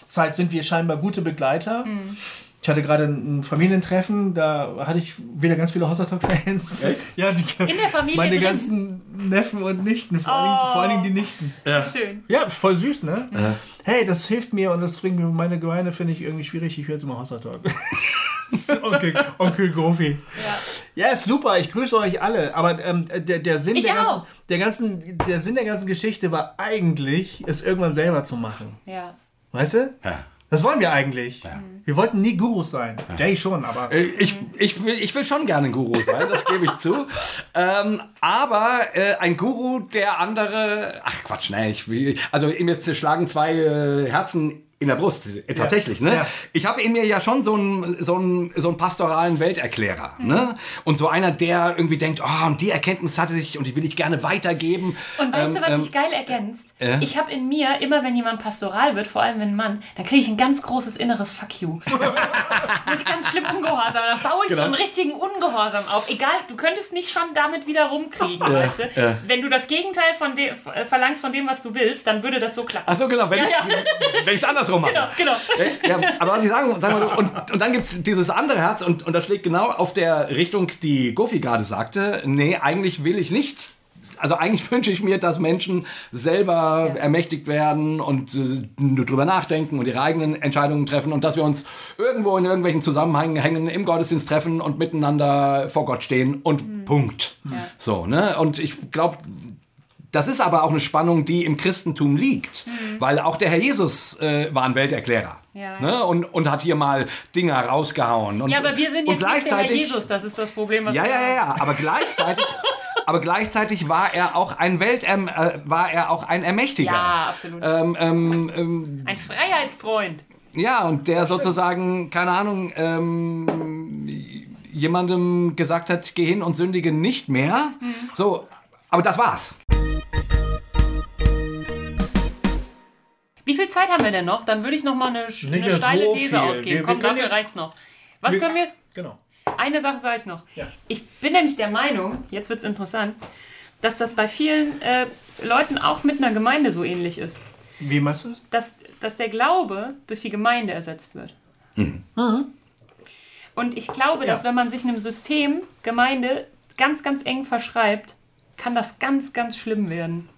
Zeit sind wir scheinbar gute Begleiter. Mhm. Ich hatte gerade ein Familientreffen, da hatte ich wieder ganz viele Hossertalk-Fans. Ja, die, In der Familie Meine drin. ganzen Neffen und Nichten, vor, allen, Dingen, Oh. vor allen Dingen die Nichten. Schön. Ja, voll süß, ne? Hey, das hilft mir und das bringt mir meine Gemeinde, finde ich irgendwie schwierig. Ich höre jetzt immer Hossertalk. Onkel, Onkel Gofi. Ja. Ja, ist super. Ich grüße euch alle. Aber ähm, der, der, Sinn Ich der, ganzen, auch. der, ganzen, der Sinn der ganzen Geschichte war eigentlich, es irgendwann selber zu machen. Ja. Weißt du? Ja. Das wollen wir eigentlich. Wir wollten nie Gurus sein. Jay schon, aber. Äh, Ich, ich, will, ich will schon gerne ein Guru sein, das gebe ich zu. Ähm, aber äh, ein Guru, der andere. Ach Quatsch, ne, ich will. Also mir schlagen zwei äh, Herzen In der Brust, äh, tatsächlich. Ne? Ja. Ich habe in mir ja schon so einen, so einen, so einen pastoralen Welterklärer. Mhm. Ne? Und so einer, der irgendwie denkt, oh, und die Erkenntnis hatte ich und die will ich gerne weitergeben. Und weißt Ähm, du, was ähm, sich geil ergänzt? ja. Ich habe in mir, immer wenn jemand pastoral wird, vor allem wenn ein Mann, dann kriege ich ein ganz großes inneres Fuck you. muss ich ganz schlimm ungehorsam. Da baue ich so Genau. einen richtigen Ungehorsam auf. Egal, du könntest mich schon damit wieder rumkriegen, weißt du? ja. Wenn du das Gegenteil von dem, äh, verlangst von dem, was du willst, dann würde das so klappen. Ach so, genau, wenn Ja, ich ja. wenn ich es andersrum mache. Genau, genau. Ja, aber was ich sagen, sagen will, und, und dann gibt es dieses andere Herz und, und das schlägt genau auf der Richtung, die Gofi gerade sagte. Nee, eigentlich will ich nicht. Also eigentlich wünsche ich mir, dass Menschen selber Ja. ermächtigt werden und äh, drüber nachdenken und ihre eigenen Entscheidungen treffen und dass wir uns irgendwo in irgendwelchen Zusammenhängen hängen, im Gottesdienst treffen und miteinander vor Gott stehen und Punkt. So, ne? Und ich glaube, das ist aber auch eine Spannung, die im Christentum liegt, weil auch der Herr Jesus äh, war ein Welterklärer Ja. ne? und, und hat hier mal Dinge rausgehauen. Und, Ja, aber wir sind jetzt nicht der Herr Jesus, das ist das Problem, was Ja, ja, ja, ja, aber gleichzeitig, aber gleichzeitig war er auch ein Welt, ähm, äh, war er auch ein Ermächtiger. Ja, absolut. Ähm, ähm, ähm, Ein Freiheitsfreund. ja, und der sozusagen, keine Ahnung, ähm, jemandem gesagt hat, geh hin und sündige nicht mehr. Mhm. So, aber das war's. Wie viel Zeit haben wir denn noch? Dann würde ich noch mal eine, eine steile so These viel. ausgeben. Wir- wir Komm, können dafür jetzt- reicht's noch. Was Wir- können wir? Genau. Eine Sache sage ich noch. Ja. Ich bin nämlich der Meinung, jetzt wird's interessant, dass das bei vielen äh, Leuten auch mit einer Gemeinde so ähnlich ist. Wie meinst du das? Dass, dass der Glaube durch die Gemeinde ersetzt wird. Und ich glaube, dass Ja. wenn man sich einem System Gemeinde ganz, ganz eng verschreibt, kann das ganz, ganz schlimm werden.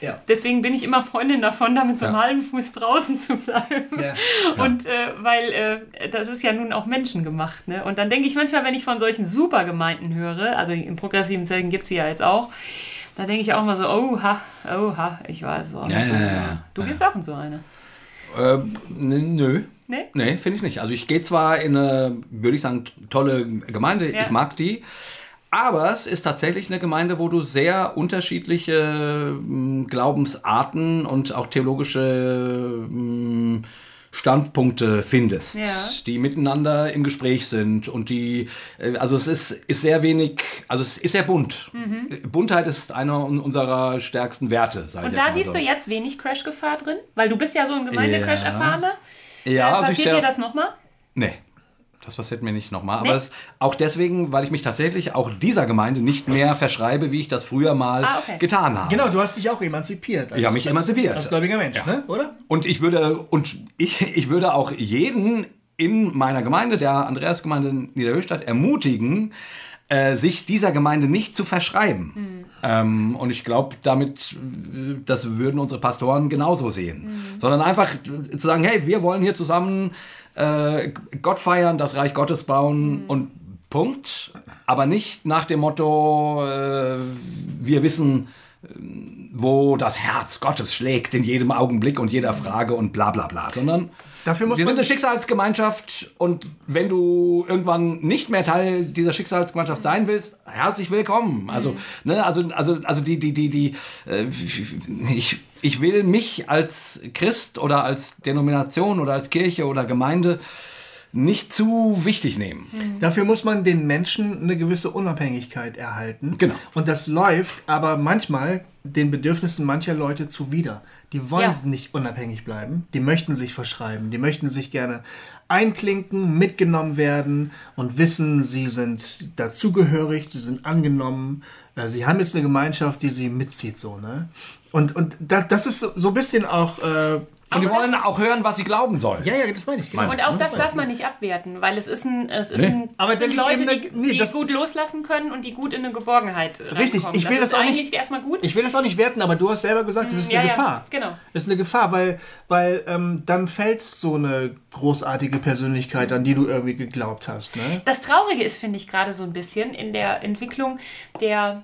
Ja. Deswegen bin ich immer Freundin davon, da mit so einem Ja. halben Fuß draußen zu bleiben. Ja. Und äh, weil äh, das ist ja nun auch menschengemacht. Ne? Und dann denke ich manchmal, wenn ich von solchen Supergemeinden höre, also im progressiven Setting gibt es sie ja jetzt auch, da denke ich auch mal so, oha, oha, ich weiß auch nicht. Ja. Du gehst auch in so eine. Äh, nö. Ne? Nee, finde ich nicht. Also ich gehe zwar in eine, würde ich sagen, tolle Gemeinde, ich mag die, aber es ist tatsächlich eine Gemeinde, wo du sehr unterschiedliche mh, Glaubensarten und auch theologische mh, Standpunkte findest, Ja. die miteinander im Gespräch sind und die, äh, also es ist, ist sehr wenig, also es ist sehr bunt. Mhm. Buntheit ist einer un- unserer stärksten Werte, sag ich Und da siehst so. du jetzt wenig Crashgefahr drin, weil du bist ja so ein Gemeindecrash Ja. äh, ich passiert sehr- dir das nochmal? Nee. Das passiert mir nicht nochmal. Nee? Aber es, auch deswegen, weil ich mich tatsächlich auch dieser Gemeinde nicht mehr verschreibe, wie ich das früher mal Ah, okay. getan habe. Genau, du hast dich auch emanzipiert. Als, Ich habe mich als, emanzipiert. Als gläubiger Mensch, ne? oder? Und ich würde, und ich, ich würde auch jeden in meiner Gemeinde, der Andreasgemeinde Niederhöchstadt, ermutigen, äh, sich dieser Gemeinde nicht zu verschreiben. Ähm, und ich glaube, damit, das würden unsere Pastoren genauso sehen. Sondern einfach zu sagen, hey, wir wollen hier zusammen äh, Gott feiern, das Reich Gottes bauen und Punkt. Aber nicht nach dem Motto, äh, wir wissen, wo das Herz Gottes schlägt in jedem Augenblick und jeder Frage und bla bla bla, sondern Dafür muss wir sind eine Schicksalsgemeinschaft und wenn du irgendwann nicht mehr Teil dieser Schicksalsgemeinschaft sein willst, herzlich willkommen. Also, ne, also, also, also die, die, die, die, äh, ich, ich will mich als Christ oder als Denomination oder als Kirche oder Gemeinde nicht zu wichtig nehmen. Dafür muss man den Menschen eine gewisse Unabhängigkeit erhalten. Genau. Und das läuft aber manchmal den Bedürfnissen mancher Leute zuwider. Die wollen Ja. nicht unabhängig bleiben, die möchten sich verschreiben, die möchten sich gerne einklinken, mitgenommen werden und wissen, sie sind dazugehörig, sie sind angenommen, äh, sie haben jetzt eine Gemeinschaft, die sie mitzieht. So, ne? Und, und das, das ist so, so ein bisschen auch... Äh, Und die wollen das- auch hören, was sie glauben sollen. ja, ja, das meine ich. Genau. Und auch Ne? das darf man nicht abwerten, weil es ist ein, es ist Nee. ein Aber es sind Leute, eben die, eine- nee, die das- gut loslassen können und die gut in eine Geborgenheit Richtig, reinkommen. ich will das das auch nicht- erstmal gut. Ich will das auch nicht werten, aber du hast selber gesagt, das ist ja, eine ja, Gefahr. genau. Das ist eine Gefahr, weil, weil ähm, dann fällt so eine großartige Persönlichkeit, an die du irgendwie geglaubt hast. Ne? Das Traurige ist, finde ich, gerade so ein bisschen in der Entwicklung der,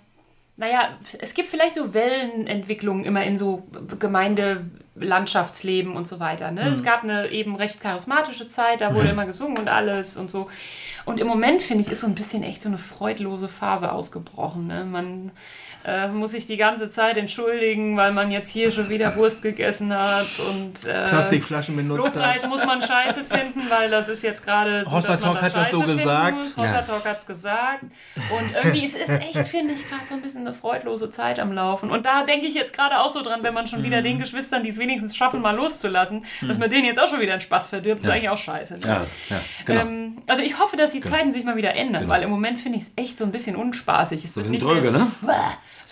naja, es gibt vielleicht so Wellenentwicklungen immer in so Gemeindelandschaftsleben und so weiter. Ne? Hm. Es gab eine eben recht charismatische Zeit, da wurde immer gesungen und alles und so. Und im Moment, finde ich, ist so ein bisschen echt so eine freudlose Phase ausgebrochen. Ne? Man äh, muss sich die ganze Zeit entschuldigen, weil man jetzt hier schon wieder Wurst gegessen hat und äh, Plastikflaschen benutzt Lobpreis hat. muss man scheiße finden, weil das ist jetzt gerade so, Hossa dass man Talk das hat das so gesagt. Hossa Talk hat's gesagt. Und irgendwie es ist echt, finde ich, gerade so ein bisschen eine freudlose Zeit am Laufen. Und da denke ich jetzt gerade auch so dran, wenn man schon wieder Mhm. den Geschwistern, die es wenigstens schaffen, mal loszulassen, dass man denen jetzt auch schon wieder einen Spaß verdirbt, ist eigentlich auch scheiße. Ne? Ja, ja, genau. Ähm, also ich hoffe, dass die Zeiten sich mal wieder ändern, Genau. weil im Moment finde ich es echt so ein bisschen unspaßig. Es so ein bisschen dröge, ne?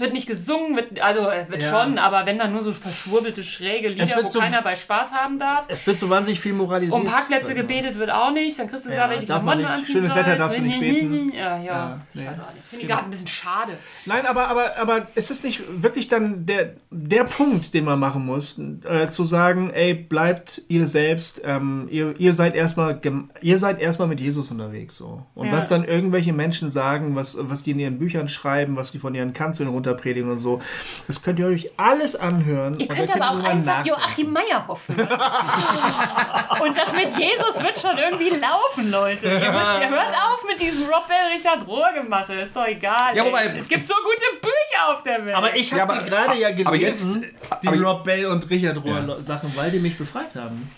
Es wird nicht gesungen, wird, also wird Ja. schon, aber wenn dann nur so verschwurbelte, schräge Lieder, wo so- keiner bei Spaß haben darf. Es wird so wahnsinnig viel moralisiert. Um Parkplätze gebetet wird auch nicht. Dann kriegst du Ja, welche Klamotten anziehen Schönes Wetter darfst du nicht beten. Ja, ja. Ja, ich nee. weiß auch nicht. Finde ich gerade ein bisschen schade. Nein, aber, aber, aber ist es nicht wirklich dann der, der Punkt, den man machen muss, äh, zu sagen, ey, bleibt ihr selbst, ähm, ihr, ihr seid erstmal ihr seid erstmal mit Jesus unterwegs so. Und was dann irgendwelche Menschen sagen, was, was die in ihren Büchern schreiben, was die von ihren Kanzeln runterpredigen und so, das könnt ihr euch alles anhören. Ihr könnt aber auch einfach nachdenken. Joachim Meyerhoff hören. Und das mit Jesus wird schon irgendwie laufen, Leute. Ihr, müsst, ihr hört auf mit diesem Rob Bell Richard Rohr gemache. Ist doch egal. Ja, wobei- es gibt so gute Bücher auf der Welt. Aber ich Ja, habe gerade ja gelesen, aber jetzt- die aber- Rob Bell und Richard Rohr Sachen, weil die mich befreit haben.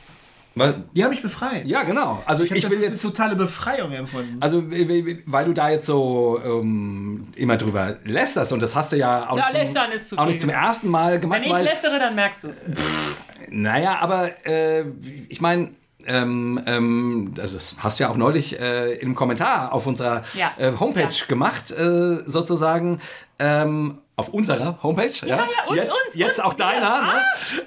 Die haben mich befreit. ja, genau. Also ich, Ich, will das jetzt totale Befreiung empfunden. Also, weil du da jetzt so ähm, immer drüber lästerst und das hast du ja auch, Ja, nicht, zum, ist zu auch nicht zum ersten Mal gemacht. Wenn ich weil, lästere, dann merkst du es. naja, aber äh, ich meine, ähm, ähm, also das hast du ja auch neulich äh, im Kommentar auf unserer Ja. äh, Homepage Ja. gemacht, äh, sozusagen. Ähm, auf unserer Homepage, ja, ja, uns, jetzt, uns, jetzt uns, auch deiner. ja. Ne?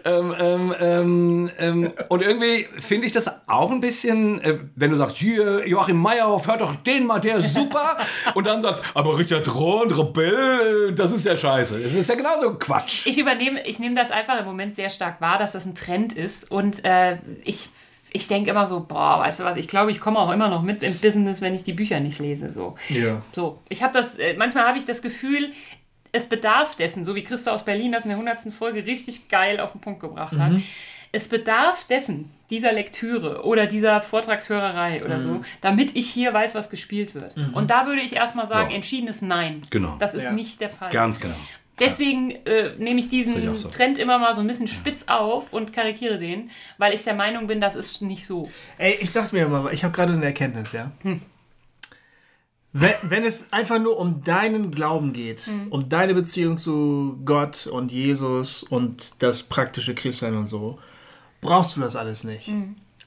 Ähm, ähm, ähm, ähm, und irgendwie finde ich das auch ein bisschen, äh, wenn du sagst, hier, Joachim Meyerhoff, hört doch den mal, der ist super. und dann sagst, aber Richard Rohr und Rebell, äh, das ist ja scheiße. Das ist ja genauso Quatsch. Ich übernehme, ich nehme das einfach im Moment sehr stark wahr, dass das ein Trend ist. Und äh, ich, ich denke immer so, boah, weißt du was, ich glaube, ich komme auch immer noch mit im Business, wenn ich die Bücher nicht lese. So. Ja. So, ich habe das, äh, manchmal habe ich das Gefühl, es bedarf dessen, so wie Christa aus Berlin das in der 100. Folge richtig geil auf den Punkt gebracht hat. Es bedarf dessen, dieser Lektüre oder dieser Vortragshörerei oder so, damit ich hier weiß, was gespielt wird. Und da würde ich erstmal sagen, Ja. entschiedenes Nein. Genau. Das ist Ja. nicht der Fall. Ganz genau. Deswegen äh, nehme ich diesen so. Trend immer mal so ein bisschen spitz auf und karikiere den, weil ich der Meinung bin, das ist nicht so. Ey, ich sag's mir immer, ich habe gerade eine Erkenntnis, ja. Wenn, wenn es einfach nur um deinen Glauben geht, um deine Beziehung zu Gott und Jesus und das praktische Christsein und so, brauchst du das alles nicht.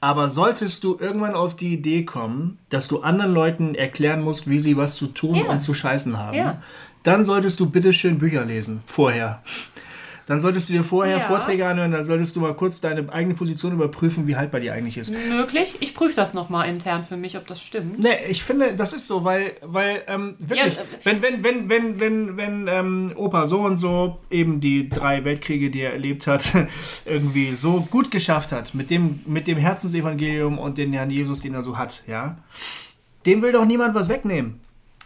Aber solltest du irgendwann auf die Idee kommen, dass du anderen Leuten erklären musst, wie sie was zu tun Ja. und zu scheißen haben, Ja. Dann solltest du bitteschön Bücher lesen, vorher. Dann solltest du dir vorher Ja. Vorträge anhören, dann solltest du mal kurz deine eigene Position überprüfen, wie haltbar die eigentlich ist. Möglich. Ich prüfe das nochmal intern für mich, ob das stimmt. Nee, ich finde, das ist so, weil, weil ähm, wirklich, Ja, äh, wenn, wenn, wenn, wenn, wenn, wenn ähm, Opa so und so eben die drei Weltkriege, die er erlebt hat, irgendwie so gut geschafft hat, mit dem, mit dem Herzensevangelium und den Herrn Jesus, den er so hat, ja, dem will doch niemand was wegnehmen.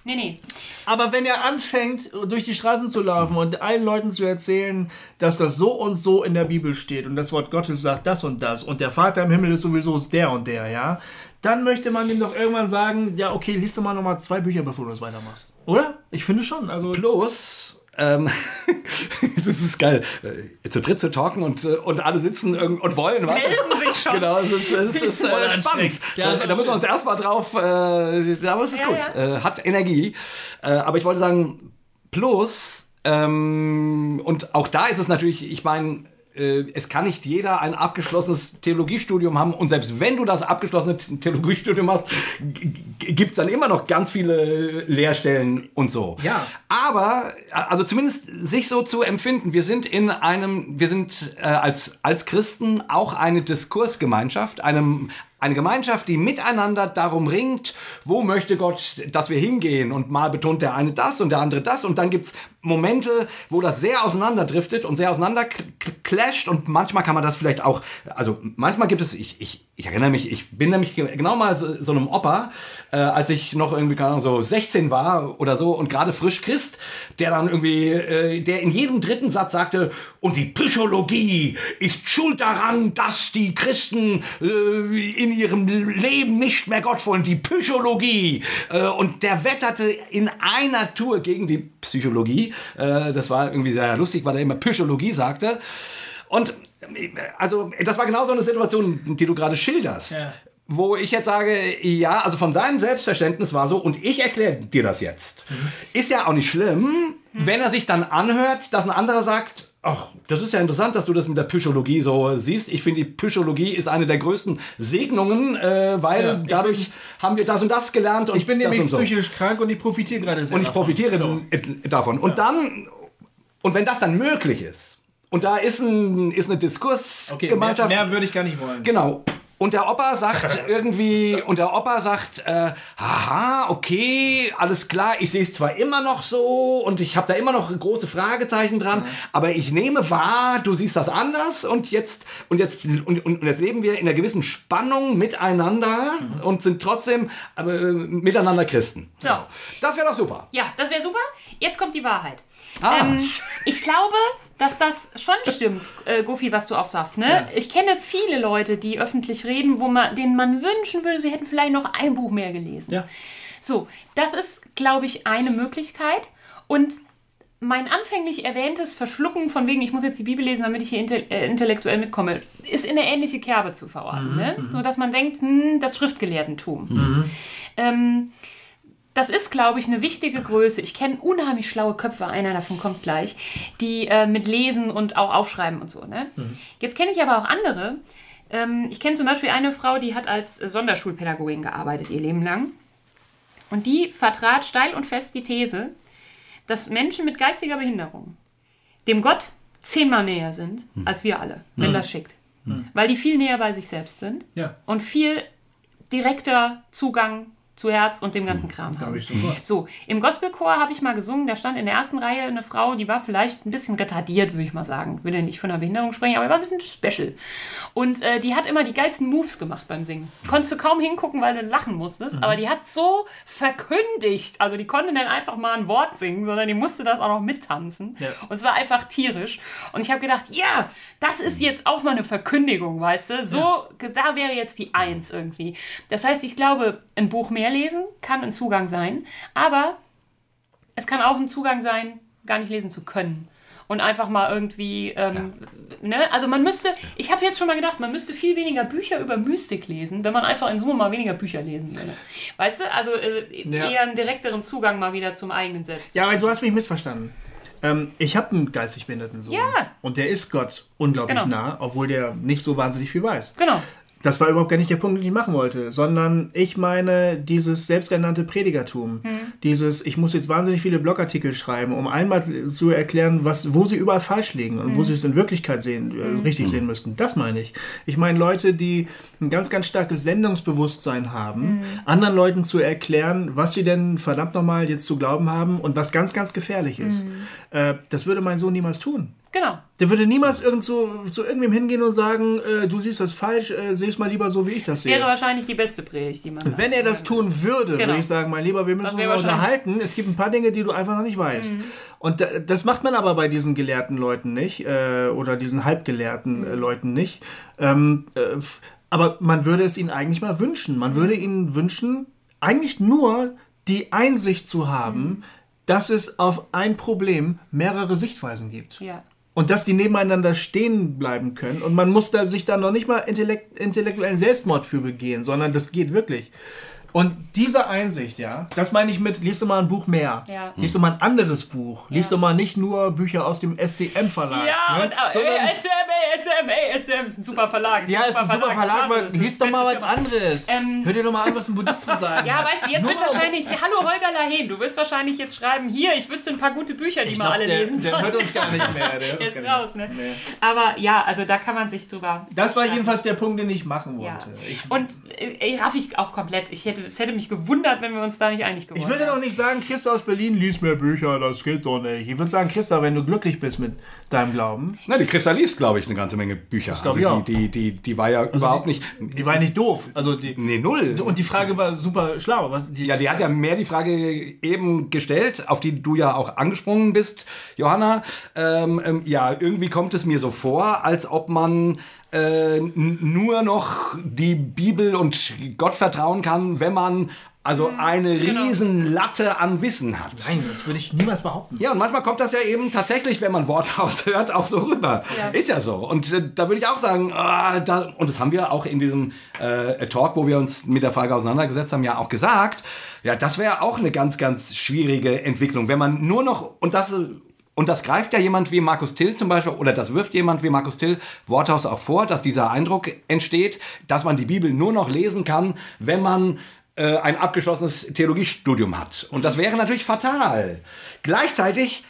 Nee, nee. Aber wenn er anfängt, durch die Straßen zu laufen und allen Leuten zu erzählen, dass das so und so in der Bibel steht und das Wort Gottes sagt das und das und der Vater im Himmel ist sowieso der und der, ja, dann möchte man ihm doch irgendwann sagen, ja, okay, liest doch mal nochmal zwei Bücher, bevor du das weitermachst. Oder? Ich finde schon. Also, Plus, ähm, das ist geil, äh, zu dritt zu talken und, äh, und alle sitzen irgend- und wollen was. Melden sich schon. Genau, es ist, es ist äh, spannend. Ja, da, da müssen wir uns erstmal drauf, äh, aber es ist Ja, gut, ja. Äh, hat Energie. Äh, aber ich wollte sagen, plus, ähm, und auch da ist es natürlich, ich meine, es kann nicht jeder ein abgeschlossenes Theologiestudium haben und selbst wenn du das abgeschlossene Theologiestudium hast, gibt es dann immer noch ganz viele Lehrstellen und so. Ja. Aber, also zumindest sich so zu empfinden, wir sind in einem, wir sind äh, als, als Christen auch eine Diskursgemeinschaft, einem, eine Gemeinschaft, die miteinander darum ringt, wo möchte Gott, dass wir hingehen. Und mal betont der eine das und der andere das. Und dann gibt es Momente, wo das sehr auseinanderdriftet und sehr auseinander clasht. Und manchmal kann man das vielleicht auch, also manchmal gibt es, ich, ich, ich erinnere mich, ich bin nämlich ge- genau mal so, so einem Opa, äh, als ich noch irgendwie, keine Ahnung, so 16 war oder so und gerade frisch Christ, der dann irgendwie, äh, der in jedem dritten Satz sagte, und die Psychologie ist schuld daran, dass die Christen äh, in ihrem Leben nicht mehr Gott wollen, die Psychologie. Äh, und der wetterte in einer Tour gegen die Psychologie. Äh, das war irgendwie sehr lustig, weil er immer Psychologie sagte. Und äh, also, das war genau so eine Situation, die du gerade schilderst. Ja. Wo ich jetzt sage, ja, also von seinem Selbstverständnis war so, und ich erkläre dir das jetzt. Ist ja auch nicht schlimm, wenn er sich dann anhört, dass ein anderer sagt, ach, das ist ja interessant, dass du das mit der Psychologie so siehst. Ich finde, die Psychologie ist eine der größten Segnungen, äh, weil Ja, dadurch haben wir das und das gelernt und Ich bin nämlich so. psychisch krank und ich profitiere gerade sehr Und ich davon. profitiere äh, davon. Und dann, und wenn das dann möglich ist, und da ist, ein, ist eine Okay, mehr, Diskursgemeinschaft. mehr würde ich gar nicht wollen. Genau. Und der Opa sagt irgendwie, und der Opa sagt, äh, haha, okay, alles klar, ich sehe es zwar immer noch so und ich habe da immer noch große Fragezeichen dran, aber ich nehme wahr, du siehst das anders und jetzt, und jetzt, und, und, und jetzt leben wir in einer gewissen Spannung miteinander und sind trotzdem äh, miteinander Christen. So. Das wäre doch super. Ja, das wäre super. Jetzt kommt die Wahrheit. Ah. Ähm, ich glaube, dass das schon stimmt, äh, Gofi, was du auch sagst. Ne? Ich kenne viele Leute, die öffentlich reden, wo man, denen man wünschen würde, sie hätten vielleicht noch ein Buch mehr gelesen. Ja. So, das ist, glaube ich, eine Möglichkeit. Und mein anfänglich erwähntes Verschlucken von wegen, ich muss jetzt die Bibel lesen, damit ich hier inte äh, intellektuell mitkomme, ist in eine ähnliche Kerbe zu verorten. ne? So dass man denkt, hm, das Schriftgelehrtentum. Ähm, das ist, glaube ich, eine wichtige Größe. Ich kenne unheimlich schlaue Köpfe, einer davon kommt gleich, die äh, mit Lesen und auch Aufschreiben und so. Ne? Jetzt kenne ich aber auch andere. Ähm, ich kenne zum Beispiel eine Frau, die hat als Sonderschulpädagogin gearbeitet, ihr Leben lang. Und die vertrat steil und fest die These, dass Menschen mit geistiger Behinderung dem Gott zehnmal näher sind als wir alle, wenn das schickt. Weil die viel näher bei sich selbst sind Ja, und viel direkter Zugang zu Herz und dem ganzen Kram glaube haben. ich sofort. So, im Gospelchor habe ich mal gesungen, da stand in der ersten Reihe eine Frau, die war vielleicht ein bisschen retardiert, würde ich mal sagen. Ich will ja nicht von einer Behinderung sprechen, aber die war ein bisschen special. Und äh, die hat immer die geilsten Moves gemacht beim Singen. Konntest du kaum hingucken, weil du lachen musstest, Mhm. aber die hat so verkündigt. Also die konnte dann einfach mal ein Wort singen, sondern die musste das auch noch mittanzen. Ja. Und es war einfach tierisch. Und ich habe gedacht, ja, das ist jetzt auch mal eine Verkündigung, weißt du? So, da wäre jetzt die Eins irgendwie. Das heißt, ich glaube, ein Buch mehr lesen kann ein Zugang sein, aber es kann auch ein Zugang sein, gar nicht lesen zu können. Und einfach mal irgendwie, ähm, ne? Also man müsste, ich habe jetzt schon mal gedacht, man müsste viel weniger Bücher über Mystik lesen, wenn man einfach in Summe mal weniger Bücher lesen würde. Weißt du? Also äh, Ja. eher einen direkteren Zugang mal wieder zum eigenen Selbst. Ja, aber du hast mich missverstanden. Ähm, ich habe einen geistig behinderten Sohn. Ja. Und der ist Gott unglaublich Genau. nah, obwohl der nicht so wahnsinnig viel weiß. Genau. Das war überhaupt gar nicht der Punkt, den ich machen wollte, sondern ich meine dieses selbsternannte Predigertum. Dieses, ich muss jetzt wahnsinnig viele Blogartikel schreiben, um einmal zu erklären, was, wo sie überall falsch liegen und wo sie es in Wirklichkeit sehen, äh, richtig sehen müssten. Das meine ich. Ich meine Leute, die ein ganz, ganz starkes Sendungsbewusstsein haben, anderen Leuten zu erklären, was sie denn verdammt nochmal jetzt zu glauben haben und was ganz, ganz gefährlich ist. Äh, das würde mein Sohn niemals tun. Genau. Der würde niemals irgend so, zu irgendwem hingehen und sagen, äh, du siehst das falsch, äh, seh es mal lieber so, wie ich das sehe. Wäre wahrscheinlich die beste Predigt, die man. Wenn er das tun würde, Genau. würde ich sagen, mein Lieber, wir müssen uns unterhalten. Es gibt ein paar Dinge, die du einfach noch nicht weißt. Und da, das macht man aber bei diesen gelehrten Leuten nicht äh, oder diesen halbgelehrten äh, Leuten nicht. Ähm, äh, aber man würde es ihnen eigentlich mal wünschen. Man würde ihnen wünschen, eigentlich nur die Einsicht zu haben, dass es auf ein Problem mehrere Sichtweisen gibt. Ja. Und dass die nebeneinander stehen bleiben können. Und man muss da sich da noch nicht mal intellekt, intellektuellen Selbstmord für begehen, sondern das geht wirklich. Und diese Einsicht, ja, das meine ich mit, liest du mal ein Buch mehr. Ja. Liest du mal ein anderes Buch. Liest du mal nicht nur Bücher aus dem SCM-Verlag. Ja, ne? und äh, sondern, SM, ey, SM, ey, SM ist ein super Verlag. ja, es ist ein super Verlag, aber liest doch mal was anderes. Ähm, Hör dir doch mal an, was ein Buddhist zu sagen Ja, weißt du, jetzt wird wahrscheinlich, hallo Holger Lahen, du wirst wahrscheinlich jetzt schreiben, hier, ich wüsste ein paar gute Bücher, die glaub, alle der, lesen der soll. hört uns gar nicht mehr. Der, Der ist raus, ne? mehr. Aber ja, also da kann man sich drüber... Das war jedenfalls der Punkt, den ich machen Ja. wollte. Ich, Und äh, ey, raff ich auch komplett. Ich hätte, es hätte mich gewundert, wenn wir uns da nicht einig geworden Ich würde wären. doch nicht sagen, Christa aus Berlin, lies mehr Bücher, das geht doch nicht. Ich würde sagen, Christa, wenn du glücklich bist mit deinem Glauben, Na, die Christa liest, glaube ich, eine ganze Menge Bücher. ich also auch. die, die, die, die war ja überhaupt nicht. die war ja nicht doof. Also die, Nee, null. und die Frage war super schlau. Was, die, Ja, die hat ja mehr die Frage eben gestellt, auf die du ja auch angesprungen bist, Johanna. Ähm, ähm, ja, irgendwie kommt es mir so vor, als ob man äh, nur noch die Bibel und Gott vertrauen kann, wenn man also eine genau. riesen Latte an Wissen hat. Nein, das würde ich niemals behaupten. Ja, und manchmal kommt das ja eben tatsächlich, wenn man Worthaus hört, auch so rüber. Ja. Ist ja so. Und äh, da würde ich auch sagen, ah, da, und das haben wir auch in diesem äh, Talk, wo wir uns mit der Frage auseinandergesetzt haben, ja auch gesagt, ja, das wäre auch eine ganz, ganz schwierige Entwicklung, wenn man nur noch, und das äh, und das greift ja jemand wie Markus Till zum Beispiel, oder das wirft jemand wie Markus Till Worthaus auch vor, dass dieser Eindruck entsteht, dass man die Bibel nur noch lesen kann, wenn man äh, ein abgeschlossenes Theologiestudium hat. Und das wäre natürlich fatal. Gleichzeitig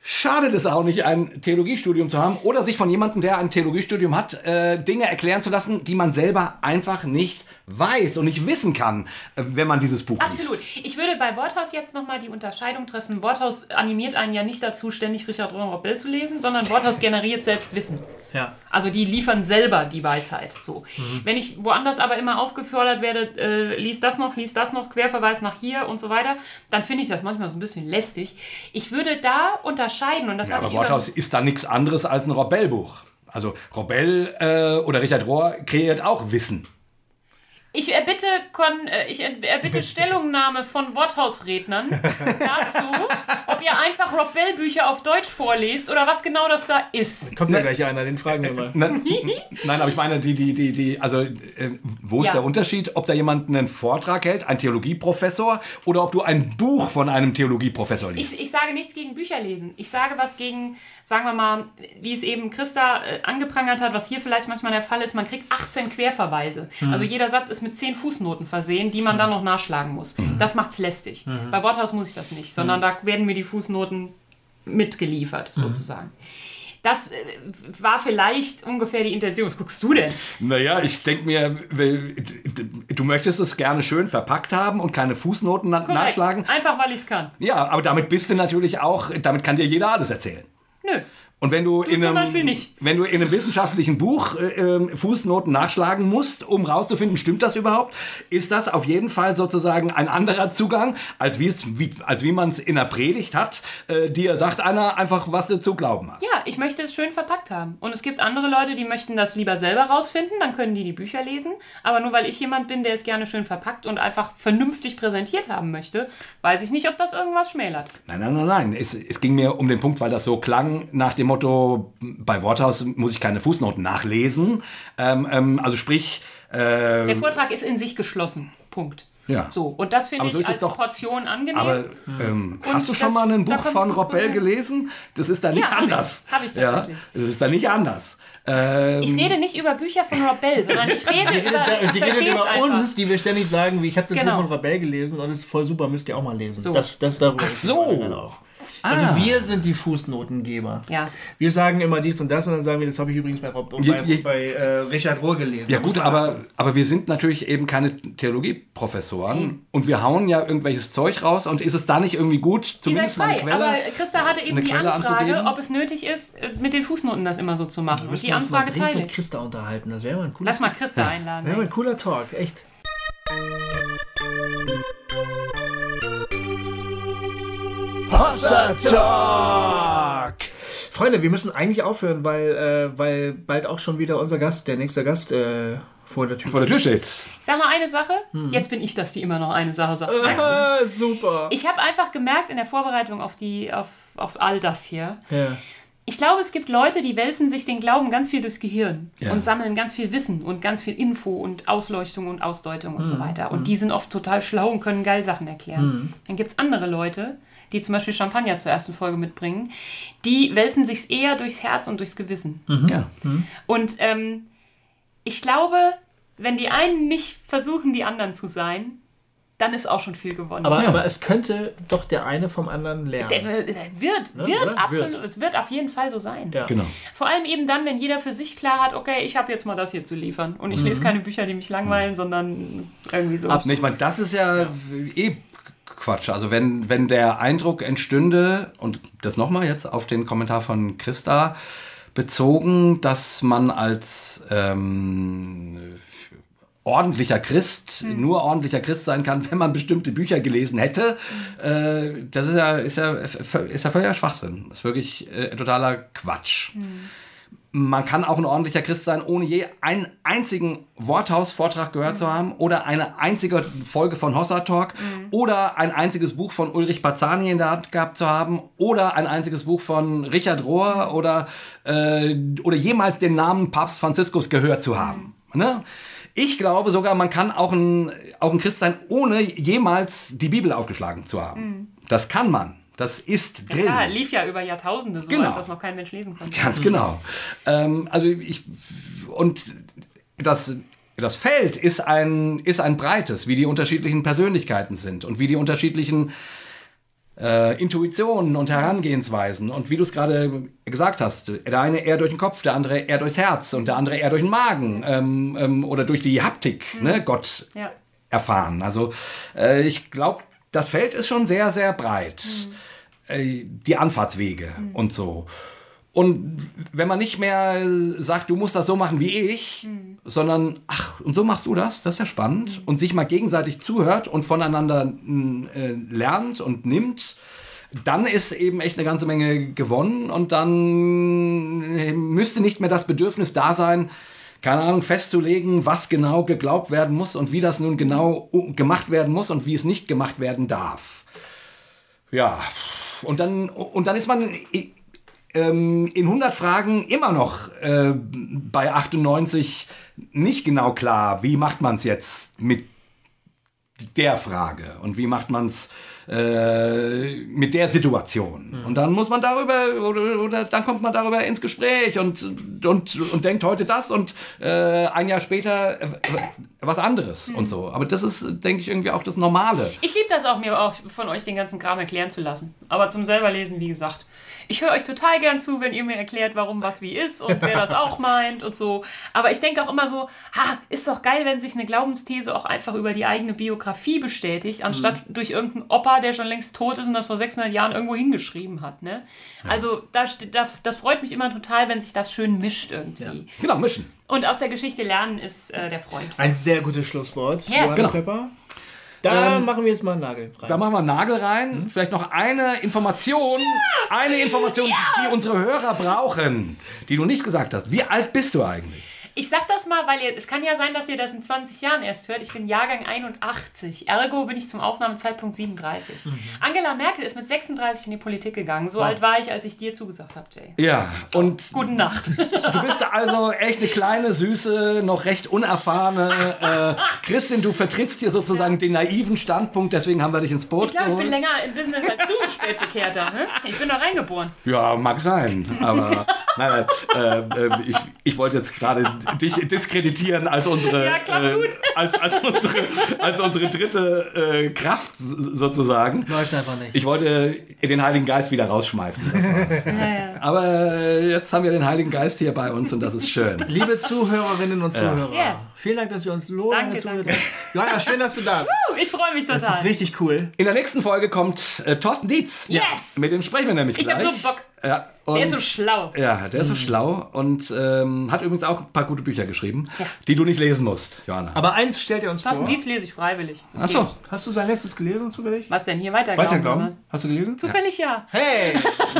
schadet es auch nicht, ein Theologiestudium zu haben oder sich von jemandem, der ein Theologiestudium hat, äh, Dinge erklären zu lassen, die man selber einfach nicht weiß und nicht wissen kann, äh, wenn man dieses Buch Absolut. liest. Ich würde bei Worthaus jetzt nochmal die Unterscheidung treffen. Worthaus animiert einen ja nicht dazu, ständig Richard Rohr Bell zu lesen, sondern Worthaus generiert selbst Wissen. Ja. Also die liefern selber die Weisheit. So. Wenn ich woanders aber immer aufgefordert werde, äh, lies das noch, lies das noch, Querverweis nach hier und so weiter, dann finde ich das manchmal so ein bisschen lästig. Ich würde da unterscheiden und das Ja, habe aber ich über- Worthaus ist da nichts anderes als ein Robell-Buch. Also Robell äh, oder Richard Rohr kreiert auch Wissen. Ich erbitte, Kon äh, ich er- erbitte Stellungnahme von Worthausrednern dazu, ob ihr einfach Rob Bell Bücher auf Deutsch vorlest oder was genau das da ist. Kommt ja gleich einer, den fragen wir mal. Nein, nein, aber ich meine, die, die, die, die, also äh, wo ist Ja. der Unterschied, ob da jemand einen Vortrag hält, ein Theologieprofessor, oder ob du ein Buch von einem Theologieprofessor liest? Ich, ich sage nichts gegen Bücher lesen. Ich sage was gegen, sagen wir mal, wie es eben Christa äh, angeprangert hat, was hier vielleicht manchmal der Fall ist, man kriegt 18 Querverweise. Also jeder Satz ist mit 10 Fußnoten versehen, die man dann noch nachschlagen muss. Das macht's lästig. Bei Worthaus muss ich das nicht, sondern da werden mir die Fußnoten mitgeliefert, sozusagen. Das äh, war vielleicht ungefähr die Intention. Was guckst du denn? Naja, ich denke mir, weil, du möchtest es gerne schön verpackt haben und keine Fußnoten Korrekt. nachschlagen. Einfach, weil ich es kann. Ja, aber damit bist du natürlich auch, damit kann dir jeder alles erzählen. Nö. Und wenn du, in zum einem, wenn du in einem wissenschaftlichen Buch äh, ähm, Fußnoten nachschlagen musst, um rauszufinden, stimmt das überhaupt, ist das auf jeden Fall sozusagen ein anderer Zugang, als wie, als wie man es in der Predigt hat. Äh, dir sagt einer einfach, was du zu glauben hast. Ja, ich möchte es schön verpackt haben. Und es gibt andere Leute, die möchten das lieber selber rausfinden, dann können die die Bücher lesen. Aber nur weil ich jemand bin, der es gerne schön verpackt und einfach vernünftig präsentiert haben möchte, weiß ich nicht, ob das irgendwas schmälert. Nein, nein, nein, nein. Es, es ging mir um den Punkt, weil das so klang nach dem Motto, bei Worthaus muss ich keine Fußnoten nachlesen. Ähm, ähm, also sprich, äh, Der Vortrag ist in sich geschlossen. Punkt. Ja. So, und das finde ich so es als doch- Portion angenehm. aber ähm, Und hast du schon das- mal ein da Buch von Robbell gelesen? Das ist da nicht Ja, hab ich. anders. Hab ich ja, tatsächlich. das ist da nicht anders. Ähm, ich rede nicht über Bücher von Rob Bell, sondern ich rede über. Ich Sie redet es über einfach. uns, die wir ständig sagen, wie ich habe das Genau. Buch von Rabel gelesen und es ist voll super, müsst ihr auch mal lesen. So. Das, das darüber Ach so. Also wir sind die Fußnotengeber. Ja. Wir sagen immer dies und das und dann sagen wir, das habe ich übrigens bei, Rob, Je- je- bei äh, Richard Rohr gelesen. Ja gut, aber, aber wir sind natürlich eben keine Theologieprofessoren und wir hauen ja irgendwelches Zeug raus und ist es da nicht irgendwie gut, zumindest mal eine Quelle? aber Christa hatte eben die Quelle Anfrage, anzugeben? ob es nötig ist, mit den Fußnoten das immer so zu machen. Und die Anfrage teile mit ich. Christa unterhalten. Das wäre mal ein cooler Lass mal Christa einladen. wäre mal ein cooler Talk, echt. Hossa Talk! Freunde, wir müssen eigentlich aufhören, weil, äh, weil bald auch schon wieder unser Gast, der nächste Gast, äh, vor der Tür Vor der Tür steht. Ich sag mal eine Sache. Hm. Jetzt bin ich das, die immer noch eine Sache sagt. Ah, super. Ich habe einfach gemerkt in der Vorbereitung auf, die, auf, auf all das hier, Ja. ich glaube, es gibt Leute, die wälzen sich den Glauben ganz viel durchs Gehirn Ja. und sammeln ganz viel Wissen und ganz viel Info und Ausleuchtung und Ausdeutung und so weiter. Und die sind oft total schlau und können geil Sachen erklären. Dann gibt es andere Leute, die zum Beispiel Champagner zur ersten Folge mitbringen, die wälzen sich eher durchs Herz und durchs Gewissen. Ja. Und ähm, ich glaube, wenn die einen nicht versuchen, die anderen zu sein, dann ist auch schon viel gewonnen. Aber, Ja. aber es könnte doch der eine vom anderen lernen. der, der wird, Ne, wird oder? absolut, Wird. es wird auf jeden Fall so sein. Ja. Genau. Vor allem eben dann, wenn jeder für sich klar hat, okay, ich habe jetzt mal das hier zu liefern. Und ich lese Mhm. keine Bücher, die mich langweilen, sondern irgendwie so. Nee, ich meine, das ist ja, eh Quatsch. Also wenn, wenn der Eindruck entstünde, und das nochmal jetzt auf den Kommentar von Christa bezogen, dass man als ähm, ordentlicher Christ nur ordentlicher Christ sein kann, wenn man bestimmte Bücher gelesen hätte, äh, das ist ja, ist ja, ist ja völliger Schwachsinn. Das ist wirklich äh, totaler Quatsch. Man kann auch ein ordentlicher Christ sein, ohne je einen einzigen Worthaus-Vortrag gehört zu haben oder eine einzige Folge von Hossa Talk oder ein einziges Buch von Ulrich Bazzani in der Hand gehabt zu haben oder ein einziges Buch von Richard Rohr oder, äh, oder jemals den Namen Papst Franziskus gehört zu haben. Ne? Ich glaube sogar, man kann auch ein, auch ein Christ sein, ohne jemals die Bibel aufgeschlagen zu haben. Das kann man. Das ist drin. Ja, lief ja über Jahrtausende so, Genau. als das noch kein Mensch lesen konnte. Ganz genau. Ähm, also ich und das das Feld ist ein ist ein breites, wie die unterschiedlichen Persönlichkeiten sind und wie die unterschiedlichen äh, Intuitionen und Herangehensweisen und wie du es gerade gesagt hast, der eine eher durch den Kopf, der andere eher durchs Herz und der andere eher durch den Magen ähm, ähm, oder durch die Haptik, ne, Gott Ja. erfahren. Also äh, ich glaube, das Feld ist schon sehr, sehr breit. Äh, die Anfahrtswege und so. Und wenn man nicht mehr sagt, du musst das so machen wie ich, sondern, ach, und so machst du das, das ist ja spannend, und sich mal gegenseitig zuhört und voneinander äh, lernt und nimmt, dann ist eben echt eine ganze Menge gewonnen und dann äh, müsste nicht mehr das Bedürfnis da sein, keine Ahnung, festzulegen, was genau geglaubt werden muss und wie das nun genau gemacht werden muss und wie es nicht gemacht werden darf. Ja, und dann, und dann ist man ähm, in 100 Fragen immer noch äh, bei 98 nicht genau klar, wie macht man es jetzt mit der Frage und wie macht man es äh, mit der Situation. Und dann muss man darüber, oder, oder dann kommt man darüber ins Gespräch und, und, und denkt heute das und äh, ein Jahr später äh, was anderes und so. Aber das ist, denke ich, irgendwie auch das Normale. Ich liebe das auch, mir auch von euch den ganzen Kram erklären zu lassen. Aber zum selber lesen, wie gesagt. Ich höre euch total gern zu, wenn ihr mir erklärt, warum was wie ist und wer das auch meint und so. Aber ich denke auch immer so, ha, ist doch geil, wenn sich eine Glaubensthese auch einfach über die eigene Biografie bestätigt, anstatt durch irgendeinen Opa, der schon längst tot ist und das vor 600 Jahren irgendwo hingeschrieben hat. Ne? Also da, ste- da, das freut mich immer total, wenn sich das schön mischt irgendwie. Genau, mischen. Und aus der Geschichte lernen ist äh, der Freund. Ein sehr gutes Schlusswort. Yes. Johanna Genau. Pepper. Da Ähm, machen wir jetzt mal einen Nagel rein. Da machen wir einen Nagel rein. Vielleicht noch eine Information. Eine Information, die unsere Hörer brauchen, die du nicht gesagt hast. Wie alt bist du eigentlich? Ich sag das mal, weil ihr, es kann ja sein, dass ihr das in 20 Jahren erst hört. Ich bin Jahrgang 81. Ergo bin ich zum Aufnahmezeitpunkt 37. Angela Merkel ist mit 36 in die Politik gegangen. So alt war ich, als ich dir zugesagt habe, Jay. Ja, und Gute Nacht. du bist also echt eine kleine, süße, noch recht unerfahrene äh, Christin. Du vertrittst hier sozusagen den naiven Standpunkt, deswegen haben wir dich ins Boot Ich glaube, ich bin geholt. länger im Business als du, Spätbekehrter. Ne? Ich bin da reingeboren. Ja, mag sein, aber nein, nein, äh, äh, ich, ich wollte jetzt gerade dich diskreditieren als unsere, Ja, klappt gut. als, als unsere, als unsere dritte äh, Kraft sozusagen. Läuft einfach nicht. Ich wollte den Heiligen Geist wieder rausschmeißen. Das war's. Aber jetzt haben wir den Heiligen Geist hier bei uns und das ist schön. Liebe Zuhörerinnen und Zuhörer, Yes. vielen Dank, dass ihr uns so Danke, lange zugehört danke. habt. Johanna, schön, dass du da bist. Ich freue mich total. Das ist richtig cool. In der nächsten Folge kommt äh, Thorsten Dietz. Yes! Mit dem sprechen wir nämlich Ich hab gleich. so Bock. Ja, und, Der ist so schlau. Ja, der ist so schlau und ähm, hat übrigens auch ein paar gute Bücher geschrieben, die du nicht lesen musst, Johanna. Aber eins stellt ihr uns Thorsten vor. Dietz lese ich freiwillig. Das Achso, geht. Hast du sein letztes gelesen zufällig? Was denn hier weiterglauben? Weiterglauben? Hast du gelesen? Zufällig ja. Hey,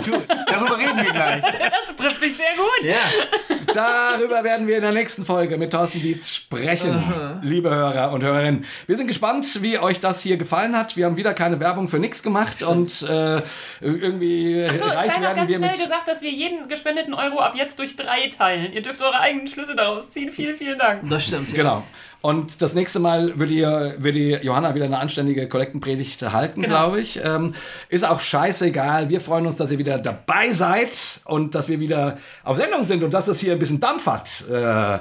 du, darüber reden wir gleich. Das trifft sich sehr gut. Ja. darüber werden wir in der nächsten Folge mit Thorsten Dietz sprechen, liebe Hörer und Hörerinnen. Wir sind gespannt, wie euch das hier gefallen hat. Wir haben wieder keine Werbung für nichts gemacht und äh, irgendwie So, es reich werden ganz wir mit... gesagt, dass wir jeden gespendeten Euro ab jetzt durch drei teilen. Ihr dürft eure eigenen Schlüsse daraus ziehen. Vielen, vielen Dank. Das stimmt. Ja. Genau. Und das nächste Mal wird die, wird die Johanna wieder eine anständige Kollektenpredigt halten, Genau. glaube ich. Ähm, ist auch scheißegal. Wir freuen uns, dass ihr wieder dabei seid und dass wir wieder auf Sendung sind und dass es hier ein bisschen Dampf hat. Äh,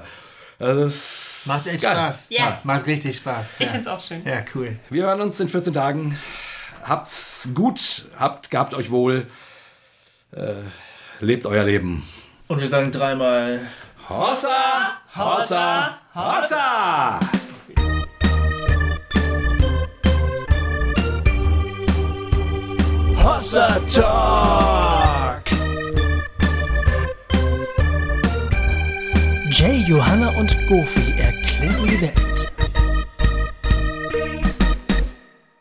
das ist Macht echt geil. Spaß. Yes. Macht, macht richtig Spaß. Ich Ja. find's auch schön. ja, cool. Wir hören uns in 14 Tagen. Habt's gut, habt, gehabt euch wohl. Äh, lebt euer Leben. Und wir sagen dreimal. Hossa, Hossa, Hossa! Hossa Talk! Jay, Johanna und Goofy erklären die Welt.